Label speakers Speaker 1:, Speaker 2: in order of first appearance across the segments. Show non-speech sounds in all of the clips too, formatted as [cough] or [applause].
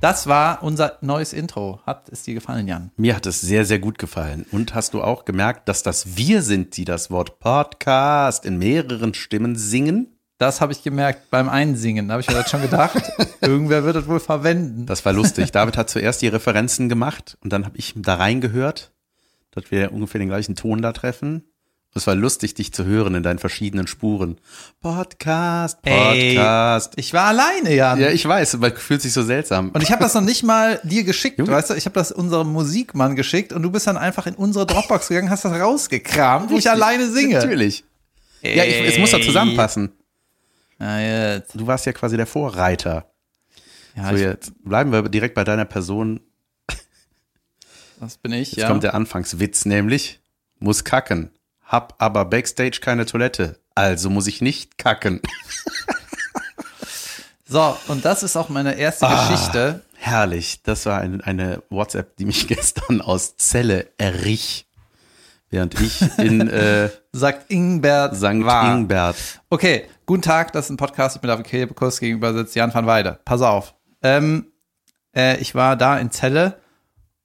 Speaker 1: Das war unser neues Intro. Hat es dir gefallen, Jan?
Speaker 2: Mir hat es sehr, sehr gut gefallen. Und hast du auch gemerkt, dass das wir sind, die das Wort Podcast in mehreren Stimmen singen?
Speaker 1: Das habe ich gemerkt beim Einsingen. Da habe ich mir das schon gedacht. [laughs] Irgendwer wird das wohl verwenden.
Speaker 2: Das war lustig. David hat zuerst die Referenzen gemacht und dann habe ich da reingehört, dass wir ungefähr den gleichen Ton da treffen. Es war lustig, dich zu hören in deinen verschiedenen Spuren. Podcast, Podcast.
Speaker 1: Ey, ich war alleine, Jan.
Speaker 2: Ja, ich weiß, aber fühlt sich so seltsam.
Speaker 1: Und ich habe das noch nicht mal dir geschickt, Junge. weißt du? Ich habe das unserem Musikmann geschickt und du bist dann einfach in unsere Dropbox gegangen, hast das rausgekramt, wo ich alleine singe.
Speaker 2: Natürlich. Ey. Ja, ich, es muss doch zusammenpassen.
Speaker 1: Ja, jetzt.
Speaker 2: Du warst ja quasi der Vorreiter. Ja, so, jetzt bleiben wir direkt bei deiner Person.
Speaker 1: Das bin ich,
Speaker 2: jetzt
Speaker 1: ja.
Speaker 2: Jetzt kommt der Anfangswitz, nämlich muss kacken hab aber backstage keine Toilette, also muss ich nicht kacken. [laughs]
Speaker 1: so, und das ist auch meine erste ah, Geschichte.
Speaker 2: Herrlich, das war eine, eine WhatsApp, die mich [laughs] gestern aus Zelle errich. Während ich in [laughs] äh,
Speaker 1: St. Ingbert
Speaker 2: St.
Speaker 1: war.
Speaker 2: Ingbert.
Speaker 1: Okay, guten Tag, das ist ein Podcast mit David Kebekus, gegenüber sitzt Jan van Weide. Pass auf. Ähm, äh, ich war da in Zelle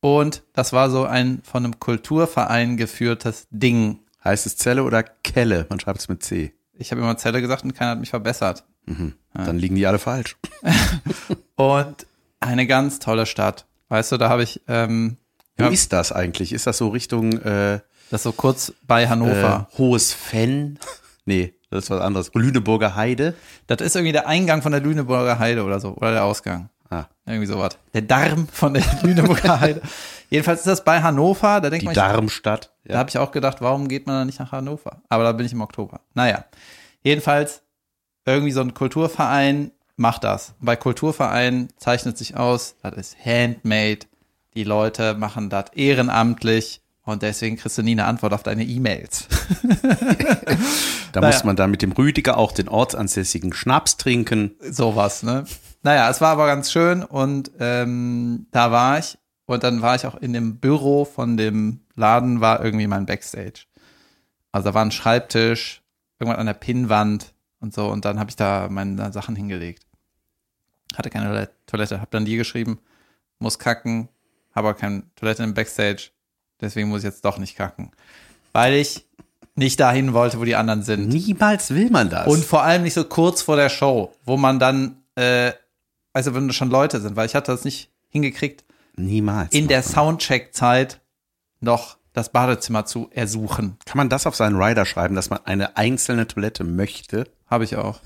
Speaker 1: und das war so ein von einem Kulturverein geführtes Ding.
Speaker 2: Heißt es Zelle oder Kelle? Man schreibt es mit C.
Speaker 1: Ich habe immer Zelle gesagt und keiner hat mich verbessert.
Speaker 2: Mhm. Ja. Dann liegen die alle falsch. [laughs]
Speaker 1: und eine ganz tolle Stadt. Weißt du, da habe ich. Ähm,
Speaker 2: Wo ja, ist das eigentlich? Ist das so Richtung. Äh,
Speaker 1: das ist so kurz bei Hannover.
Speaker 2: Äh, Hohes Fenn? Nee, das ist was anderes. Lüneburger Heide?
Speaker 1: Das ist irgendwie der Eingang von der Lüneburger Heide oder so. Oder der Ausgang. Ah. Irgendwie sowas. Der Darm von der [laughs] Lüneburger Heide. Jedenfalls ist das bei Hannover. Da denkt
Speaker 2: Die
Speaker 1: man,
Speaker 2: Darmstadt.
Speaker 1: Ja. Da habe ich auch gedacht, warum geht man da nicht nach Hannover? Aber da bin ich im Oktober. Naja. Jedenfalls, irgendwie so ein Kulturverein macht das. Bei Kulturvereinen zeichnet sich aus, das ist handmade. Die Leute machen das ehrenamtlich. Und deswegen kriegst du nie eine Antwort auf deine E-Mails. [laughs]
Speaker 2: da naja. muss man dann mit dem Rüdiger auch den ortsansässigen Schnaps trinken.
Speaker 1: Sowas, ne? Naja, es war aber ganz schön und ähm, da war ich und dann war ich auch in dem Büro von dem Laden, war irgendwie mein Backstage. Also da war ein Schreibtisch, irgendwann an der Pinnwand und so. Und dann habe ich da meine Sachen hingelegt. Hatte keine Toilette, hab dann die geschrieben, muss kacken, habe aber keine Toilette im Backstage, deswegen muss ich jetzt doch nicht kacken. Weil ich nicht dahin wollte, wo die anderen sind.
Speaker 2: Niemals will man das.
Speaker 1: Und vor allem nicht so kurz vor der Show, wo man dann, äh, also wenn schon Leute sind, weil ich hatte das nicht hingekriegt,
Speaker 2: Niemals.
Speaker 1: In der Soundcheck-Zeit noch das Badezimmer zu ersuchen.
Speaker 2: Kann man das auf seinen Rider schreiben, dass man eine einzelne Toilette möchte?
Speaker 1: Habe ich auch.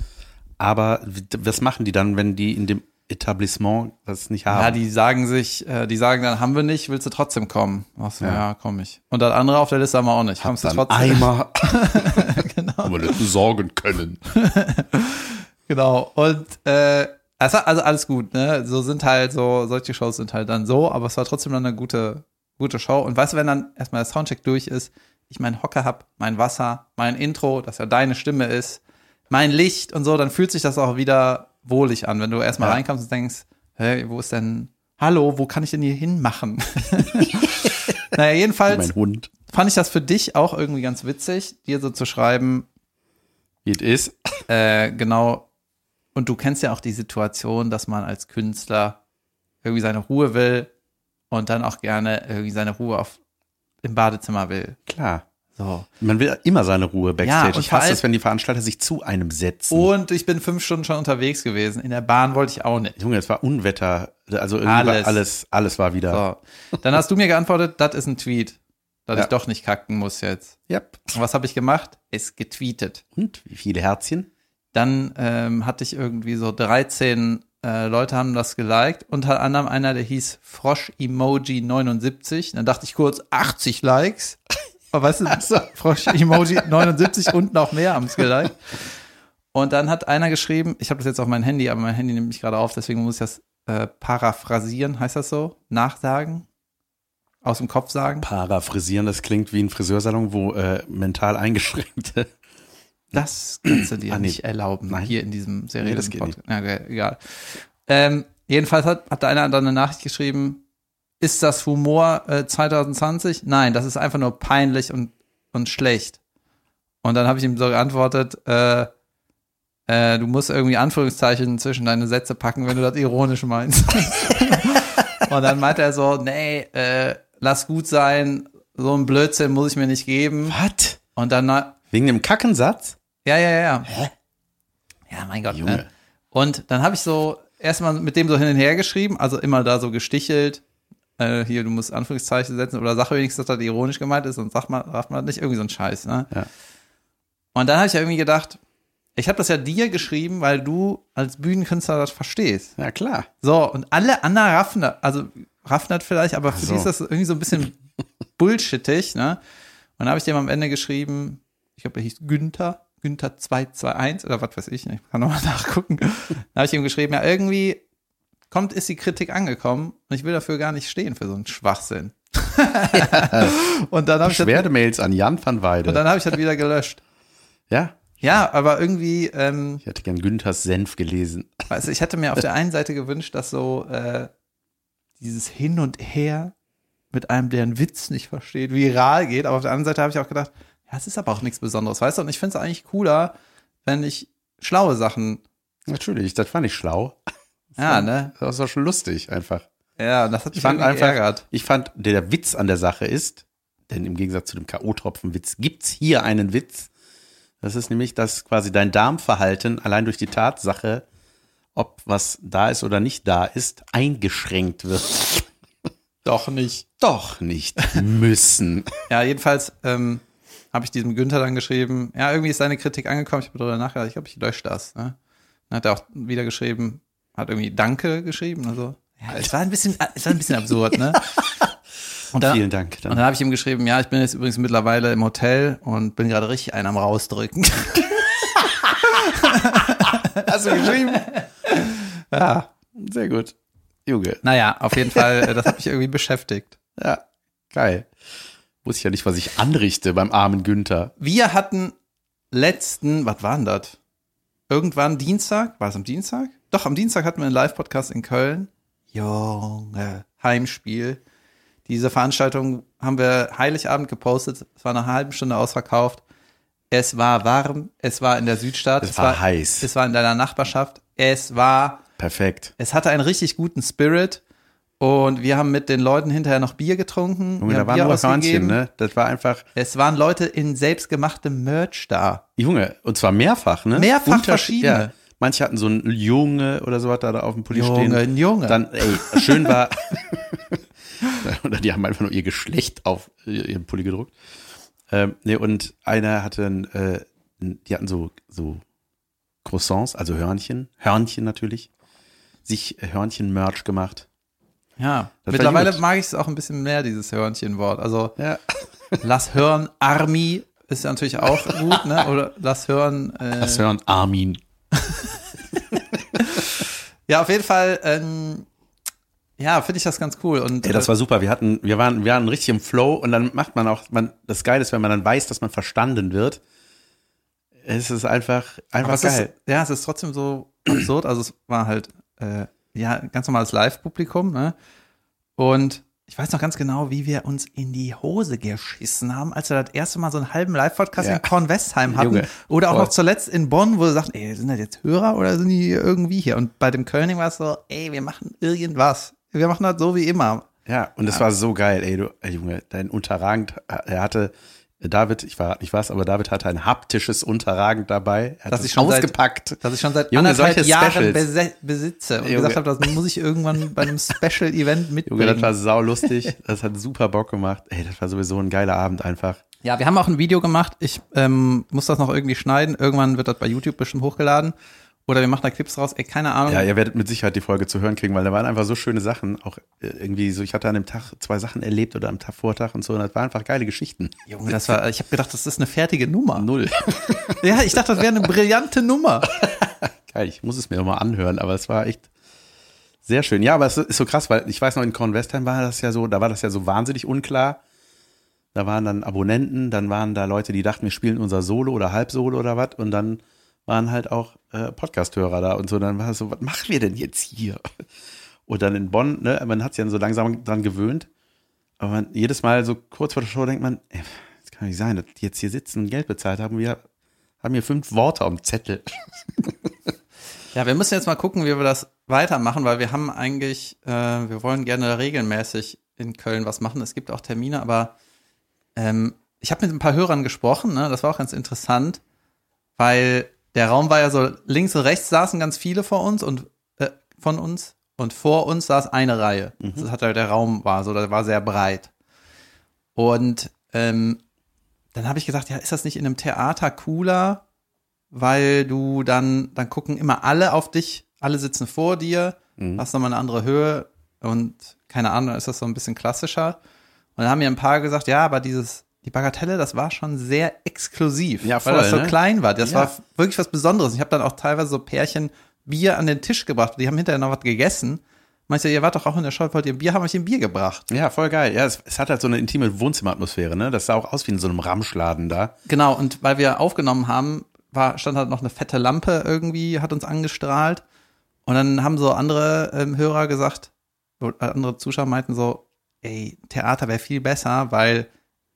Speaker 2: Aber was machen die dann, wenn die in dem Etablissement das nicht haben?
Speaker 1: Ja, die sagen sich, äh, die sagen dann, haben wir nicht, willst du trotzdem kommen? Ach so, ja, ja komm ich. Und das andere auf der Liste haben wir auch nicht.
Speaker 2: Kommst du trotzdem? Eimer. [laughs] genau. Aber nicht besorgen können. [laughs]
Speaker 1: genau. Und äh, also, also alles gut, ne? So sind halt so, solche Shows sind halt dann so, aber es war trotzdem dann eine gute, gute Show. Und weißt du, wenn dann erstmal der Soundcheck durch ist, ich meinen Hocker hab, mein Wasser, mein Intro, das ja deine Stimme ist, mein Licht und so, dann fühlt sich das auch wieder wohlig an, wenn du erstmal ja. reinkommst und denkst, hey, wo ist denn, hallo, wo kann ich denn hier hinmachen? [laughs] naja, jedenfalls
Speaker 2: mein Hund.
Speaker 1: fand ich das für dich auch irgendwie ganz witzig, dir so zu schreiben,
Speaker 2: wie es ist.
Speaker 1: Äh, genau, und du kennst ja auch die Situation, dass man als Künstler irgendwie seine Ruhe will und dann auch gerne irgendwie seine Ruhe auf, im Badezimmer will.
Speaker 2: Klar. So. Man will immer seine Ruhe backstage. Ja, ich hasse es, wenn die Veranstalter sich zu einem setzen.
Speaker 1: Und ich bin fünf Stunden schon unterwegs gewesen. In der Bahn wollte ich auch nicht.
Speaker 2: Junge, es war Unwetter. Also irgendwie alles, alles, alles war wieder.
Speaker 1: So. Dann hast du mir geantwortet, das ist ein Tweet. Dass ja. ich doch nicht kacken muss jetzt.
Speaker 2: Yep.
Speaker 1: Und was habe ich gemacht? Es getweetet.
Speaker 2: Und wie viele Herzchen?
Speaker 1: Dann ähm, hatte ich irgendwie so 13 äh, Leute haben das geliked. Unter anderem einer, der hieß Frosch Emoji 79. Dann dachte ich kurz 80 Likes. [laughs] Aber weißt du, [laughs] also. Frosch Emoji 79 und noch mehr haben es geliked. Und dann hat einer geschrieben, ich habe das jetzt auf mein Handy, aber mein Handy nimmt mich gerade auf, deswegen muss ich das äh, paraphrasieren, heißt das so? Nachsagen? Aus dem Kopf sagen?
Speaker 2: Paraphrasieren, das klingt wie ein Friseursalon, wo äh, mental eingeschränkte [laughs]
Speaker 1: das kannst du dir ah, nee. nicht erlauben,
Speaker 2: Nein.
Speaker 1: hier in diesem
Speaker 2: seriösen nee, Podcast.
Speaker 1: Ja, okay, egal. Ähm, jedenfalls hat, hat da einer dann eine Nachricht geschrieben, ist das Humor äh, 2020? Nein, das ist einfach nur peinlich und, und schlecht. Und dann habe ich ihm so geantwortet, äh, äh, du musst irgendwie Anführungszeichen zwischen deine Sätze packen, wenn du das ironisch meinst. [laughs] und dann meinte er so, nee, äh, lass gut sein, so ein Blödsinn muss ich mir nicht geben.
Speaker 2: Was?
Speaker 1: Und dann,
Speaker 2: Wegen dem Kackensatz?
Speaker 1: Ja, ja, ja. Ja, mein Gott.
Speaker 2: Junge.
Speaker 1: Ne? Und dann habe ich so erstmal mit dem so hin und her geschrieben, also immer da so gestichelt. Äh, hier, du musst Anführungszeichen setzen oder sag wenigstens, dass das ironisch gemeint ist und sag mal, sagt man nicht irgendwie so ein Scheiß, ne?
Speaker 2: Ja.
Speaker 1: Und dann habe ich ja irgendwie gedacht, ich habe das ja dir geschrieben, weil du als Bühnenkünstler das verstehst.
Speaker 2: Ja, klar.
Speaker 1: So, und alle anderen raffen das, also raffen das vielleicht, aber für
Speaker 2: so.
Speaker 1: die ist das irgendwie so ein bisschen [laughs] bullshittig, ne? Und dann habe ich dem am Ende geschrieben, ich glaube, er hieß Günther, Günther 221 oder was weiß ich, ne? ich kann nochmal [laughs] nachgucken. Da habe ich ihm geschrieben, ja, irgendwie kommt, ist die Kritik angekommen und ich will dafür gar nicht stehen für so einen Schwachsinn. [laughs] und dann habe ich,
Speaker 2: Beschwerdemails an Jan van Weide.
Speaker 1: und dann habe ich das wieder gelöscht.
Speaker 2: ja,
Speaker 1: Ja, aber irgendwie, ähm,
Speaker 2: ich hätte gern Günthers Senf gelesen.
Speaker 1: Du, ich hätte mir auf der einen Seite gewünscht, dass so äh, dieses Hin und Her mit einem, der einen Witz nicht versteht, viral geht. Aber auf der anderen Seite habe ich auch gedacht, ja, es ist aber auch nichts Besonderes, weißt du? Und ich finde es eigentlich cooler, wenn ich schlaue Sachen,
Speaker 2: Natürlich, das fand ich schlau. [laughs]
Speaker 1: ja, ne?
Speaker 2: Das war schon lustig einfach.
Speaker 1: Ja, das hat mich
Speaker 2: Ich fand einfach,
Speaker 1: geärgert.
Speaker 2: ich fand, der Witz an der Sache ist, denn im Gegensatz zu dem K.O.-Tropfen-Witz gibt's hier einen Witz. Das ist nämlich, dass quasi dein Darmverhalten allein durch die Tatsache, ob was da ist oder nicht da ist, eingeschränkt wird.
Speaker 1: Doch nicht.
Speaker 2: Doch nicht müssen.
Speaker 1: Ja, jedenfalls ähm, habe ich diesem Günther dann geschrieben, ja, irgendwie ist seine Kritik angekommen, ich habe darüber nachgedacht, ich glaube, ich lösche das. Ne? Dann hat er auch wieder geschrieben, hat irgendwie Danke geschrieben, also ja, es war ein bisschen, es war ein bisschen [laughs] absurd, ne? Und dann,
Speaker 2: Vielen Dank.
Speaker 1: und
Speaker 2: Dann.
Speaker 1: dann habe ich ihm geschrieben, ja, ich bin jetzt übrigens mittlerweile im Hotel und bin gerade richtig einen am rausdrücken. [laughs]
Speaker 2: Hast du geschrieben?
Speaker 1: ja.
Speaker 2: Sehr gut. Junge.
Speaker 1: Naja, auf jeden Fall, äh, das hat mich irgendwie beschäftigt.
Speaker 2: Ja, geil. Wusste ich ja nicht, was ich anrichte beim armen Günther.
Speaker 1: Wir hatten letzten, was war denn das? Irgendwann Dienstag, war es am Dienstag? Doch, am Dienstag hatten wir einen Live-Podcast in Köln. Junge, Heimspiel. Diese Veranstaltung haben wir Heiligabend gepostet. Es war nach einer halben Stunde ausverkauft. Es war warm, es war in der Südstadt.
Speaker 2: Es war heiß.
Speaker 1: Es war in deiner Nachbarschaft. Es war,
Speaker 2: Perfekt.
Speaker 1: es hatte einen richtig guten Spirit. Und wir haben mit den Leuten hinterher noch Bier getrunken.
Speaker 2: Junge, da waren
Speaker 1: Bier
Speaker 2: nur. Hörnchen, ne? Das war einfach,
Speaker 1: Es waren Leute in selbstgemachtem Merch da.
Speaker 2: Junge, und zwar mehrfach, ne?
Speaker 1: Mehrfach
Speaker 2: Unterschied-
Speaker 1: verschiedene.
Speaker 2: Ja. Manche hatten so ein Junge oder so was da auf dem Pulli
Speaker 1: Junge,
Speaker 2: stehen.
Speaker 1: ein Junge.
Speaker 2: Dann, ey, schön war, [laughs] oder die haben einfach nur ihr Geschlecht auf ihren Pulli gedruckt. Ähm, nee, und einer hatte, ein, äh, die hatten so, so Croissants, also Hörnchen, Hörnchen natürlich, sich Hörnchen-Merch gemacht.
Speaker 1: Ja,
Speaker 2: Das
Speaker 1: mittlerweile mag ich es auch ein bisschen mehr, dieses Hörnchenwort. Also
Speaker 2: Ja. [laughs]
Speaker 1: lass hören, Army ist ja natürlich auch gut, ne? Oder lass hören. Äh,
Speaker 2: Das hören Armin. [laughs]
Speaker 1: ja, auf jeden Fall, ähm, ja, finde ich das ganz cool. Und
Speaker 2: Ey, das war super. Wir hatten, wir waren, wir waren richtig im Flow und dann macht man auch, man, das Geile ist, wenn man dann weiß, dass man verstanden wird. Es ist einfach, einfach geil.
Speaker 1: ist, ja, es ist trotzdem so absurd. Also es war halt, äh, ja, ganz normales Live-Publikum, ne? Und ich weiß noch ganz genau, wie wir uns in die Hose geschissen haben, als wir das erste Mal so einen halben Live-Podcast
Speaker 2: Ja.
Speaker 1: in Kornwestheim hatten.
Speaker 2: Junge,
Speaker 1: oder auch
Speaker 2: voll.
Speaker 1: noch zuletzt in Bonn, wo sie sagten, ey, sind das jetzt Hörer oder sind die irgendwie hier? Und bei dem Kölning war es so, ey, wir machen irgendwas. Wir machen das so wie immer.
Speaker 2: Ja, und es war so geil, ey, du, ey, Junge, dein Unterragend, er hatte, David, ich war nicht was, aber David hatte ein haptisches Unterragend dabei. Er hat
Speaker 1: Das
Speaker 2: es
Speaker 1: ich schon seit-
Speaker 2: ausgepackt.
Speaker 1: Das ich schon seit
Speaker 2: Junge,
Speaker 1: anderthalb Jahren
Speaker 2: Specials.
Speaker 1: besitze und
Speaker 2: Junge.
Speaker 1: gesagt habe, das muss ich irgendwann bei einem Special-Event mitbringen. [laughs]
Speaker 2: Junge, das war sau lustig. Das hat super Bock gemacht. Ey, das war sowieso ein geiler Abend einfach.
Speaker 1: Ja, wir haben auch ein Video gemacht. Ich ähm, muss das noch irgendwie schneiden. Irgendwann wird das bei YouTube bestimmt hochgeladen. Oder wir machen da Clips raus. Ey, keine Ahnung.
Speaker 2: Ja, ihr werdet mit Sicherheit die Folge zu hören kriegen, weil da waren einfach so schöne Sachen. Auch äh, irgendwie so, ich hatte an dem Tag zwei Sachen erlebt oder am Tag Vortag und so. Und das waren einfach geile Geschichten.
Speaker 1: Junge, das war, ich habe gedacht, das ist eine fertige Nummer.
Speaker 2: Null. [laughs]
Speaker 1: Ja, ich dachte, das wäre eine brillante Nummer. [laughs]
Speaker 2: Geil, ich muss es mir nochmal anhören, aber es war echt sehr schön. Ja, aber es ist so krass, weil ich weiß noch, in Kornwestheim war das ja so, da war das ja so wahnsinnig unklar. Da waren dann Abonnenten, dann waren da Leute, die dachten, wir spielen unser Solo oder Halbsolo oder was. Und dann waren halt auch äh, Podcast-Hörer da und so. Dann war es so, was machen wir denn jetzt hier? Und dann in Bonn, ne, man hat sich dann so langsam dran gewöhnt. Aber man, jedes Mal so kurz vor der Show denkt man, ey, das kann nicht sein, dass die jetzt hier sitzen und Geld bezahlt haben. Wir haben hier fünf Worte am Zettel. [laughs]
Speaker 1: Ja, wir müssen jetzt mal gucken, wie wir das weitermachen, weil wir haben eigentlich, äh, wir wollen gerne regelmäßig in Köln was machen. Es gibt auch Termine, aber ähm, ich habe mit ein paar Hörern gesprochen, ne? das war auch ganz interessant, weil der Raum war ja so, links und rechts saßen ganz viele vor uns und äh, von uns und vor uns saß eine Reihe.
Speaker 2: Mhm.
Speaker 1: Das hat halt der Raum war so, der war sehr breit. Und ähm, dann habe ich gesagt, ja, ist das nicht in einem Theater cooler, weil du dann, dann gucken immer alle auf dich, alle sitzen vor dir,
Speaker 2: Mhm.
Speaker 1: hast nochmal eine andere Höhe und keine Ahnung, ist das so ein bisschen klassischer. Und dann haben mir ein paar gesagt, ja, aber dieses, die Bagatelle, das war schon sehr exklusiv,
Speaker 2: Ja,
Speaker 1: weil das
Speaker 2: voll,
Speaker 1: so
Speaker 2: ne?
Speaker 1: klein war. Das
Speaker 2: Ja.
Speaker 1: war wirklich was Besonderes. Ich habe dann auch teilweise so Pärchen Bier an den Tisch gebracht. Die haben hinterher noch was gegessen. Meinst du, ihr wart doch auch in der Show, wollt ihr ein Bier haben? Hab ich ein Bier gebracht.
Speaker 2: Ja, voll geil. Ja, es, es hat halt so eine intime Wohnzimmeratmosphäre, ne? Das sah auch aus wie in so einem Ramschladen da.
Speaker 1: Genau, und weil wir aufgenommen haben, war, stand halt noch eine fette Lampe irgendwie, hat uns angestrahlt. Und dann haben so andere ähm, Hörer gesagt, oder andere Zuschauer meinten so, ey, Theater wäre viel besser, weil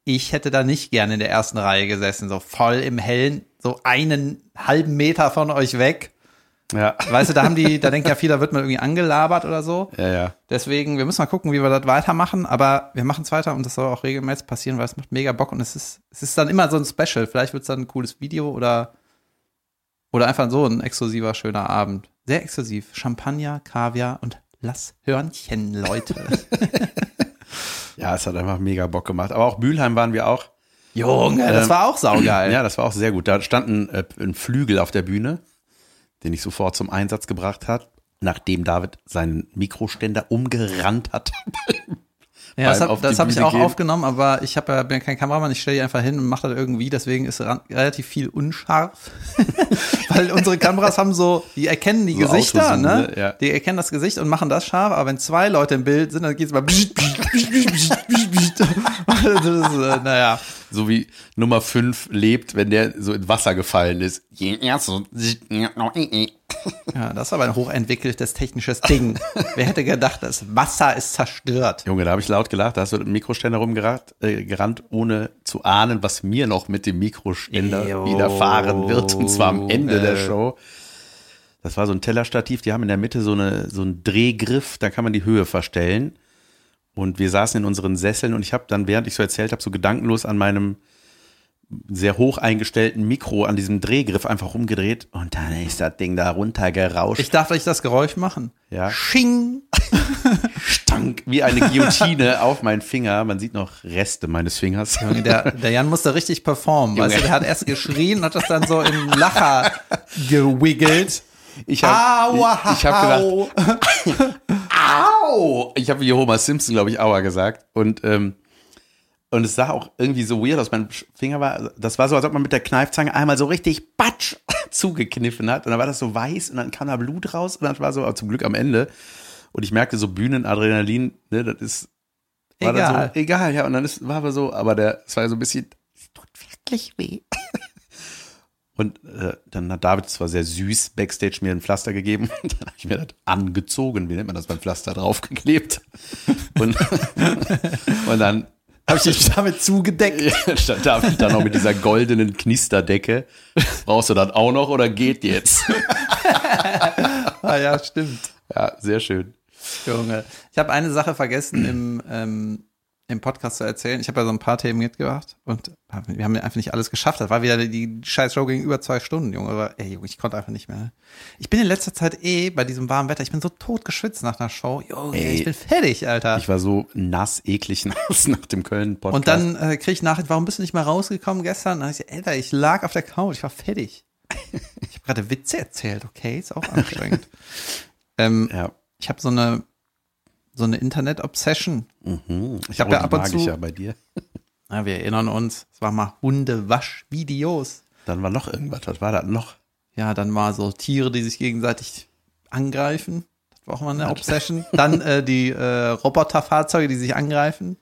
Speaker 1: ich hätte da nicht gerne in der ersten Reihe gesessen, so voll im Hellen, so einen halben Meter von euch weg.
Speaker 2: Ja.
Speaker 1: Weißt du, da haben die, [laughs] da denken ja viele, da wird man irgendwie angelabert oder so.
Speaker 2: Ja, ja.
Speaker 1: Deswegen, wir müssen mal gucken, wie wir das weitermachen, aber wir machen es weiter und das soll auch regelmäßig passieren, weil es macht mega Bock und es ist, es ist dann immer so ein Special. Vielleicht wird es dann ein cooles Video oder, oder einfach so ein exklusiver, schöner Abend. Sehr exklusiv. Champagner, Kaviar und Lass Hörnchen, Leute. [laughs]
Speaker 2: Ja, es hat einfach mega Bock gemacht. Aber auch Mülheim waren wir auch.
Speaker 1: Junge, das
Speaker 2: Ähm,
Speaker 1: war auch saugeil.
Speaker 2: Ja, das war auch sehr gut. Da stand ein, äh, ein Flügel auf der Bühne, den ich sofort zum Einsatz gebracht hat, nachdem David seinen Mikroständer umgerannt hat. [laughs]
Speaker 1: Ja, das habe hab ich auch
Speaker 2: gehen.
Speaker 1: aufgenommen, aber ich hab, ja- bin kein Kameramann, ich stelle die einfach hin und mache das irgendwie, deswegen ist ran, relativ viel unscharf. [laughs] Weil unsere Kameras haben so, die erkennen die
Speaker 2: So
Speaker 1: Gesichter, ne?
Speaker 2: ne? Ja.
Speaker 1: Die erkennen das Gesicht und machen das scharf, aber wenn zwei Leute im Bild sind, dann geht's mal [laughs] [laughs] [laughs] das ist, äh, naja.
Speaker 2: So wie Nummer 5 lebt, wenn der so in Wasser gefallen ist. [laughs]
Speaker 1: Ja, das ist aber ein hochentwickeltes technisches Ding. Wer hätte gedacht, das Wasser ist zerstört.
Speaker 2: Junge, da habe ich laut gelacht. Da hast du mit dem Mikroständer rumgerannt, äh, gerannt, ohne zu ahnen, was mir noch mit dem Mikroständer
Speaker 1: Jo.
Speaker 2: widerfahren wird. Und zwar am Ende der
Speaker 1: Äh.
Speaker 2: Show. Das war so ein Tellerstativ. Die haben in der Mitte so, eine, so einen Drehgriff. Da kann man die Höhe verstellen. Und wir saßen in unseren Sesseln und ich habe dann, während ich so erzählt habe, so gedankenlos an meinem sehr hoch eingestellten Mikro an diesem Drehgriff einfach rumgedreht und dann ist das Ding da runtergerauscht.
Speaker 1: Ich darf vielleicht das Geräusch machen.
Speaker 2: Ja.
Speaker 1: Sching. [laughs]
Speaker 2: stank wie eine Guillotine [laughs] auf meinen Finger. Man sieht noch Reste meines Fingers.
Speaker 1: Der, der Jan musste richtig performen. Weißt du, der hat erst geschrien und hat das dann so im Lacher [laughs] gewiggelt.
Speaker 2: Ich habe ich, ich hab gedacht, au! [laughs] Ich habe wie Homer Simpson, glaube ich, aua gesagt. Und, ähm, und es sah auch irgendwie so weird aus. Mein Finger war, das war so, als ob man mit der Kneifzange einmal so richtig batsch [laughs] zugekniffen hat. Und dann war das so weiß und dann kam da Blut raus und dann war so, aber zum Glück am Ende. Und ich merkte so Bühnenadrenalin, ne, das ist, war
Speaker 1: Egal.
Speaker 2: Dann so, egal, ja. Und dann ist, war aber so, aber der, es war so ein bisschen, es tut wirklich weh. [laughs] Und äh, dann hat David zwar sehr süß Backstage mir ein Pflaster gegeben. [laughs] Dann habe ich mir das angezogen, wie nennt man das beim Pflaster, draufgeklebt. [laughs] Und, [laughs] und dann
Speaker 1: Habe ich dich damit zugedeckt?
Speaker 2: stand David dann noch mit dieser goldenen Knisterdecke. Brauchst du das auch noch oder geht jetzt?
Speaker 1: Ah ja, stimmt.
Speaker 2: Ja, sehr schön.
Speaker 1: Junge. Ich habe eine Sache vergessen im, ähm, im Podcast zu erzählen. Ich habe ja so ein paar Themen mitgebracht und wir haben einfach nicht alles geschafft. Das war wieder die scheiß Show gegen über zwei Stunden, Junge. Aber, ey, Junge, ich konnte einfach nicht mehr. Ich bin in letzter Zeit eh bei diesem warmen Wetter. Ich bin so tot geschwitzt nach einer Show. Junge,
Speaker 2: Ey.
Speaker 1: ich bin fertig, Alter.
Speaker 2: Ich war so nass, eklig [laughs] nass nach dem Köln-Podcast.
Speaker 1: und dann äh, kriege ich Nachricht, warum bist du nicht mal rausgekommen gestern? Dann hab ich gesagt, Alter, ich lag auf der Couch, ich war fertig. [laughs] ich habe gerade Witze erzählt, okay, ist auch anstrengend. [laughs] ähm,
Speaker 2: Ja.
Speaker 1: ich habe so eine so eine Internet-Obsession.
Speaker 2: Mhm. Ich
Speaker 1: hab
Speaker 2: habe
Speaker 1: ja
Speaker 2: ja
Speaker 1: ab und zu-
Speaker 2: ich ja bei dir. [laughs]
Speaker 1: Ja, wir erinnern uns, es war mal Hundewaschvideos.
Speaker 2: Dann war noch irgendwas. Was war das noch?
Speaker 1: Ja, dann mal so Tiere, die sich gegenseitig angreifen. Das war auch mal eine Obsession. Dann äh, die äh, Roboterfahrzeuge, die sich angreifen.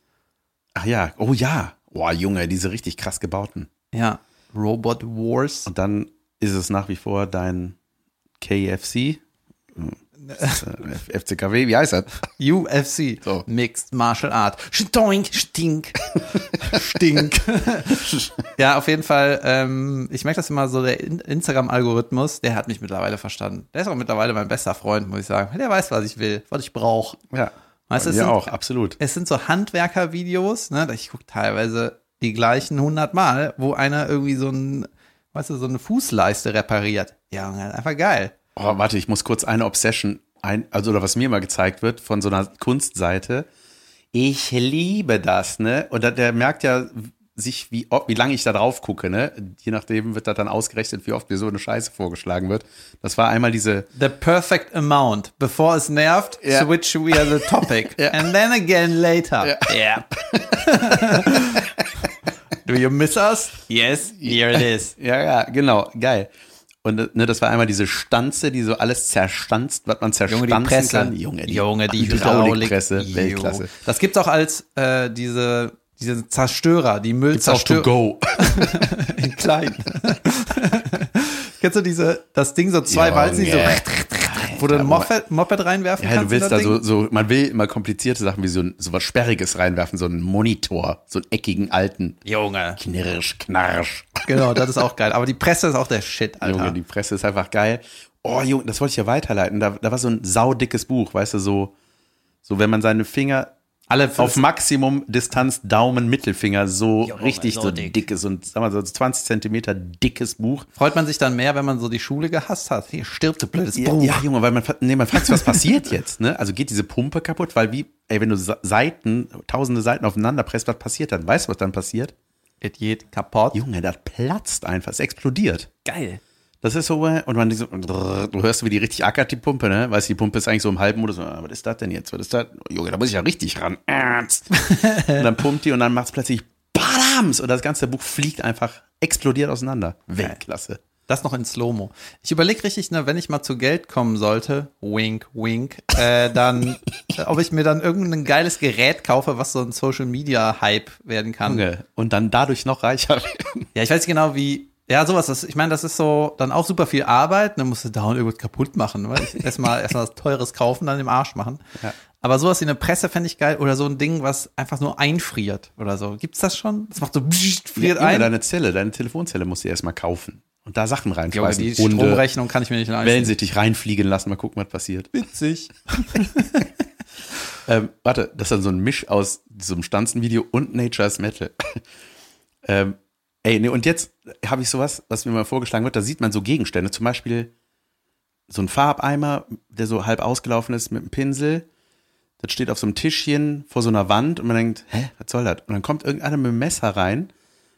Speaker 2: Ach ja, oh ja. Boah, Junge, diese richtig krass gebauten.
Speaker 1: Ja, Robot Wars.
Speaker 2: Und dann ist es nach wie vor dein KFC. [laughs] Äh, FCKW, wie heißt das?
Speaker 1: UFC.
Speaker 2: So.
Speaker 1: Mixed Martial Art. Stoink, stink. stink. ja, auf jeden Fall. Ähm, ich merke das immer so, der In- Instagram-Algorithmus, der hat mich mittlerweile verstanden. Der ist auch mittlerweile mein bester Freund, muss ich sagen. Der weiß, was ich will, was ich brauche.
Speaker 2: Ja.
Speaker 1: Weißt sind-
Speaker 2: auch, absolut.
Speaker 1: Es sind so Handwerker-Videos, ne? Ich gucke teilweise die gleichen 100 Mal, wo einer irgendwie so ein, weißt du, so eine Fußleiste repariert. Ja, einfach geil.
Speaker 2: Oh, warte, ich muss kurz eine Obsession ein, also oder was mir mal gezeigt wird von so einer Kunstseite. Ich liebe das, ne? Und da, der merkt ja sich, wie, wie lange ich da drauf gucke, ne? Je nachdem wird da dann ausgerechnet, wie oft mir so eine Scheiße vorgeschlagen wird. Das war einmal diese,
Speaker 1: The perfect amount. Bevor es nervt,
Speaker 2: Ja.
Speaker 1: switch we are the topic. [laughs]
Speaker 2: Ja.
Speaker 1: And then again later.
Speaker 2: Ja.
Speaker 1: Yep. [laughs] Do you miss us? Yes, here it is.
Speaker 2: ja, ja, genau, geil. Und ne, das war einmal diese Stanze, die so alles zerstanzt, was man
Speaker 1: Junge,
Speaker 2: zerstanzen
Speaker 1: die Presse.
Speaker 2: kann. Junge, die,
Speaker 1: Junge, die Hydraulik.
Speaker 2: Hydraulikpresse, Weltklasse.
Speaker 1: Das gibt's auch als äh, diese, diese Zerstörer, die
Speaker 2: auch to
Speaker 1: Müllzerstörer.
Speaker 2: go. [laughs]
Speaker 1: in klein. [laughs] Kennst du diese, das Ding so zwei
Speaker 2: Junge.
Speaker 1: Walzen, die so, [laughs] wo du ein Moped, Moped reinwerfen
Speaker 2: Ja,
Speaker 1: kannst?
Speaker 2: du willst
Speaker 1: in
Speaker 2: da
Speaker 1: das
Speaker 2: so,
Speaker 1: Ding?
Speaker 2: so, man will immer komplizierte Sachen wie so, ein, so was Sperriges reinwerfen, so einen Monitor, so einen eckigen alten,
Speaker 1: Junge.
Speaker 2: knirsch, knarsch.
Speaker 1: Genau, das ist auch geil. Aber die Presse ist auch der Shit, Alter.
Speaker 2: Junge, die Presse ist einfach geil. Oh, Junge, das wollte ich ja weiterleiten. Da, da war so ein saudickes Buch, weißt du, so, so wenn man seine Finger
Speaker 1: Alle
Speaker 2: auf Maximum Distanz Daumen, Mittelfinger so
Speaker 1: Junge,
Speaker 2: richtig
Speaker 1: so
Speaker 2: so
Speaker 1: dick.
Speaker 2: dickes und sag mal so 20 Zentimeter dickes Buch.
Speaker 1: freut man sich dann mehr, wenn man so die Schule gehasst hat. Hier stirbt du blödes
Speaker 2: Ja,
Speaker 1: Buch.
Speaker 2: ja, Junge, weil man, nee, man fragt sich, was passiert jetzt, ne? Also geht diese Pumpe kaputt, weil wie, ey, wenn du Seiten, tausende Seiten aufeinander presst, was passiert dann? Weißt du, was dann passiert?
Speaker 1: Es geht kaputt.
Speaker 2: Junge, das platzt einfach, es explodiert.
Speaker 1: Geil.
Speaker 2: Das ist so, äh, und man so, du hörst, wie die richtig ackert, die Pumpe, ne? Weißt du, die Pumpe ist eigentlich so im halben Modus, ah, was ist das denn jetzt? Was ist das? Junge, da muss ich ja richtig ran. Ernst. [laughs] und dann pumpt die und dann macht's plötzlich Badams! Und das ganze Buch fliegt einfach, explodiert auseinander. Weltklasse.
Speaker 1: Das noch in Slow-Mo. Ich überlege richtig, ne, wenn ich mal zu Geld kommen sollte, wink, wink, äh, dann, [laughs] ob ich mir dann irgendein geiles Gerät kaufe, was so ein Social-Media-Hype werden kann.
Speaker 2: Junge, und dann dadurch noch reicher [laughs] werden.
Speaker 1: Ja, ich weiß nicht genau, wie. Ja, sowas. Das, ich meine, das ist so dann auch super viel Arbeit. Dann musst du dauernd irgendwas kaputt machen. Weil ich erstmal [laughs] erstmal was Teures kaufen, dann im Arsch machen.
Speaker 2: Ja.
Speaker 1: Aber sowas wie eine Presse fände ich geil. Oder so ein Ding, was einfach nur einfriert oder so. Gibt's das schon? Das macht so friert
Speaker 2: Junge,
Speaker 1: ein.
Speaker 2: deine Zelle, deine Telefonzelle musst du erstmal kaufen. Und da Sachen reinschmeißen.
Speaker 1: die
Speaker 2: Hunde,
Speaker 1: Stromrechnung kann ich mir nicht leisten.
Speaker 2: Wellensittich reinfliegen lassen, mal gucken, was passiert.
Speaker 1: Witzig. [laughs]
Speaker 2: Ähm, warte, das ist dann so ein Misch aus diesem Stanzenvideo und Nature's Metal. [laughs] ähm, ey, nee, und jetzt habe ich sowas, was mir mal vorgeschlagen wird, da sieht man so Gegenstände, zum Beispiel so ein Farbeimer, der so halb ausgelaufen ist mit einem Pinsel. Das steht auf so einem Tischchen vor so einer Wand und man denkt, hä, was soll das? Und dann kommt irgendeiner mit dem Messer rein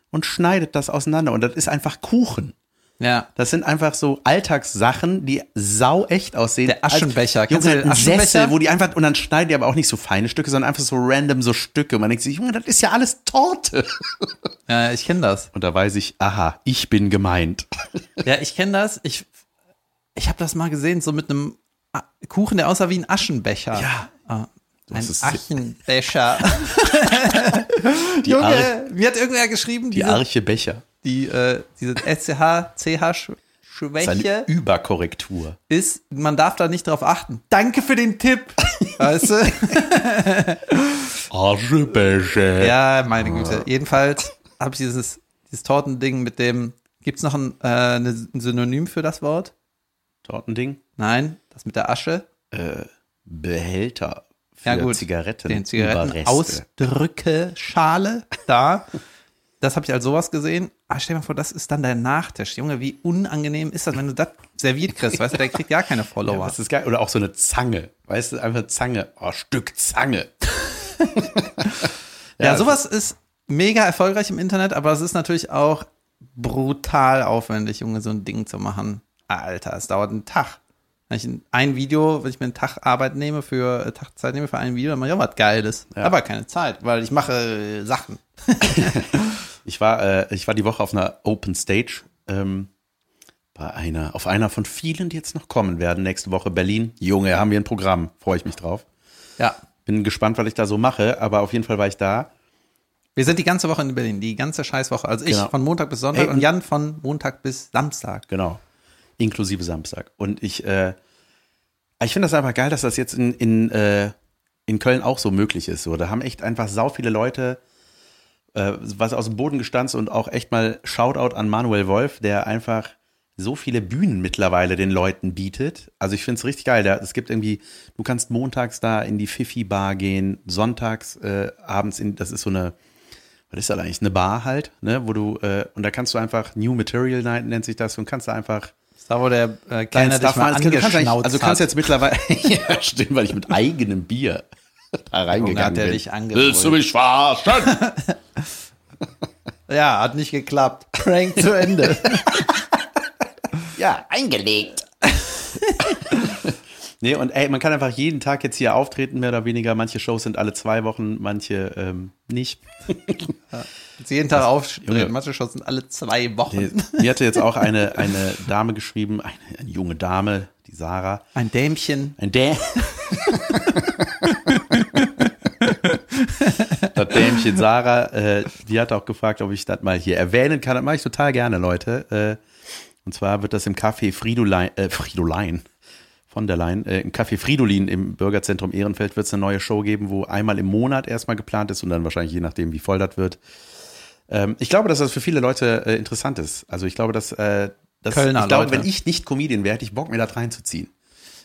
Speaker 2: und schneidet das auseinander und das ist einfach Kuchen.
Speaker 1: Ja.
Speaker 2: Das sind einfach so Alltagssachen, die sau echt aussehen.
Speaker 1: Der Aschenbecher.
Speaker 2: Als,
Speaker 1: Kennst du
Speaker 2: Junge,
Speaker 1: den
Speaker 2: ein Sessel,
Speaker 1: Aschenbecher?
Speaker 2: wo die einfach, und dann schneiden die aber auch nicht so feine Stücke, sondern einfach so random so Stücke. Man denkt sich, Junge, das ist ja alles Torte. [laughs]
Speaker 1: Ja, ich kenne das.
Speaker 2: Und da weiß ich, aha, ich bin gemeint. [laughs]
Speaker 1: Ja, ich kenne das. Ich, ich habe das mal gesehen, so mit einem Kuchen, der aussah wie ein Aschenbecher.
Speaker 2: Ja.
Speaker 1: Ah, ein Aschenbecher. [laughs]
Speaker 2: Ar
Speaker 1: Junge, wie hat irgendwer geschrieben?
Speaker 2: die
Speaker 1: diese,
Speaker 2: Arche Becher.
Speaker 1: Die, äh, diese SCH, CH
Speaker 2: Das ist eine
Speaker 1: Schwäche
Speaker 2: Überkorrektur.
Speaker 1: ist, man darf da nicht drauf achten. Danke für den Tipp. [laughs] Weißt du? [laughs]
Speaker 2: Arschebecher.
Speaker 1: Ja, meine Güte. Jedenfalls habe ich dieses, dieses Tortending mit dem, gibt's noch ein, äh, eine- ein Synonym für das Wort?
Speaker 2: Tortending.
Speaker 1: Nein, das mit der Asche.
Speaker 2: Behälter für
Speaker 1: Ja, gut.
Speaker 2: Zigaretten.
Speaker 1: den Zigaretten
Speaker 2: Überreste.
Speaker 1: Ausdrückeschale da. [laughs] Das habe ich als sowas gesehen. Ah, stell dir mal vor, das ist dann der Nachtisch. Junge, wie unangenehm ist das, wenn du das serviert kriegst? Weißt du, der kriegt ja keine [laughs] Follower.
Speaker 2: Das ist geil. Oder auch so eine Zange. Weißt du, einfach Zange. Oh, Stück Zange. [laughs]
Speaker 1: ja, sowas ist mega erfolgreich im Internet, aber es ist natürlich auch brutal aufwendig, Junge, so ein Ding zu machen. Alter, es dauert einen Tag. Wenn ich ein Video, wenn ich mir einen Tag Arbeit nehme für, äh, Tag Zeit nehme für ein Video, dann mache ich auch was Geiles.
Speaker 2: Ja.
Speaker 1: Aber keine Zeit, weil ich mache äh, Sachen. [laughs]
Speaker 2: Ich war, äh, ich war die Woche auf einer Open Stage ähm, bei einer, auf einer von vielen, die jetzt noch kommen werden. Nächste Woche Berlin. Junge, haben wir ein Programm. Freue ich mich drauf.
Speaker 1: Ja.
Speaker 2: Bin gespannt, was ich da so mache, aber auf jeden Fall war ich da.
Speaker 1: Wir sind die ganze Woche in Berlin, die ganze Scheißwoche. Also ich
Speaker 2: Genau.
Speaker 1: von Montag bis Sonntag
Speaker 2: Ey,
Speaker 1: und Jan von Montag bis Samstag.
Speaker 2: Genau. Inklusive Samstag. Und ich, äh, Ich finde das einfach geil, dass das jetzt in, in, äh, in Köln auch so möglich ist. So, da haben echt einfach sau viele Leute äh, was aus dem Boden gestanzt und auch echt mal Shoutout an Manuel Wolf, der einfach so viele Bühnen mittlerweile den Leuten bietet. Also ich finde es richtig geil. es gibt irgendwie, du kannst montags da in die Fifi Bar gehen, sonntags äh, abends in, das ist so eine, was ist das eigentlich, eine Bar halt, ne, wo du, äh, und da kannst du einfach, New Material Night nennt sich das, und kannst da einfach
Speaker 1: da wo der äh, Kleiner dich mal
Speaker 2: du kannst Also du kannst jetzt mittlerweile, [laughs] ja stimmt, weil ich mit [laughs] eigenem Bier [laughs] da reingegangen hat der bin. Dich Willst du mich verarschen? [laughs]
Speaker 1: ja, hat nicht geklappt. Prank zu Ende. [laughs]
Speaker 2: ja, eingelegt. nee, und ey, man kann einfach jeden Tag jetzt hier auftreten, mehr oder weniger. Manche Shows sind alle zwei Wochen, manche ähm, nicht.
Speaker 1: ja. jeden Tag auftreten, manche Shows sind alle zwei Wochen.
Speaker 2: Nee, mir hatte jetzt auch eine, eine Dame geschrieben, eine, eine junge Dame, die Sarah.
Speaker 1: Ein Dämchen.
Speaker 2: Ein Dämchen. [laughs] das Dämchen Sarah, äh, die hat auch gefragt, ob ich das mal hier erwähnen kann. Das mache ich total gerne, Leute. Äh, und zwar wird das im Café Fridolein, äh, Fridolein von der Leyen, äh, im Café Fridolin im Bürgerzentrum Ehrenfeld wird es eine neue Show geben, wo einmal im Monat erstmal geplant ist und dann wahrscheinlich je nachdem, wie voll das wird. Ähm, ich glaube, dass das für viele Leute äh, interessant ist. Also ich glaube, dass, äh, dass
Speaker 1: Kölner
Speaker 2: ich glaube,
Speaker 1: Leute.
Speaker 2: wenn ich nicht Comedian wäre, hätte ich Bock, mir da reinzuziehen.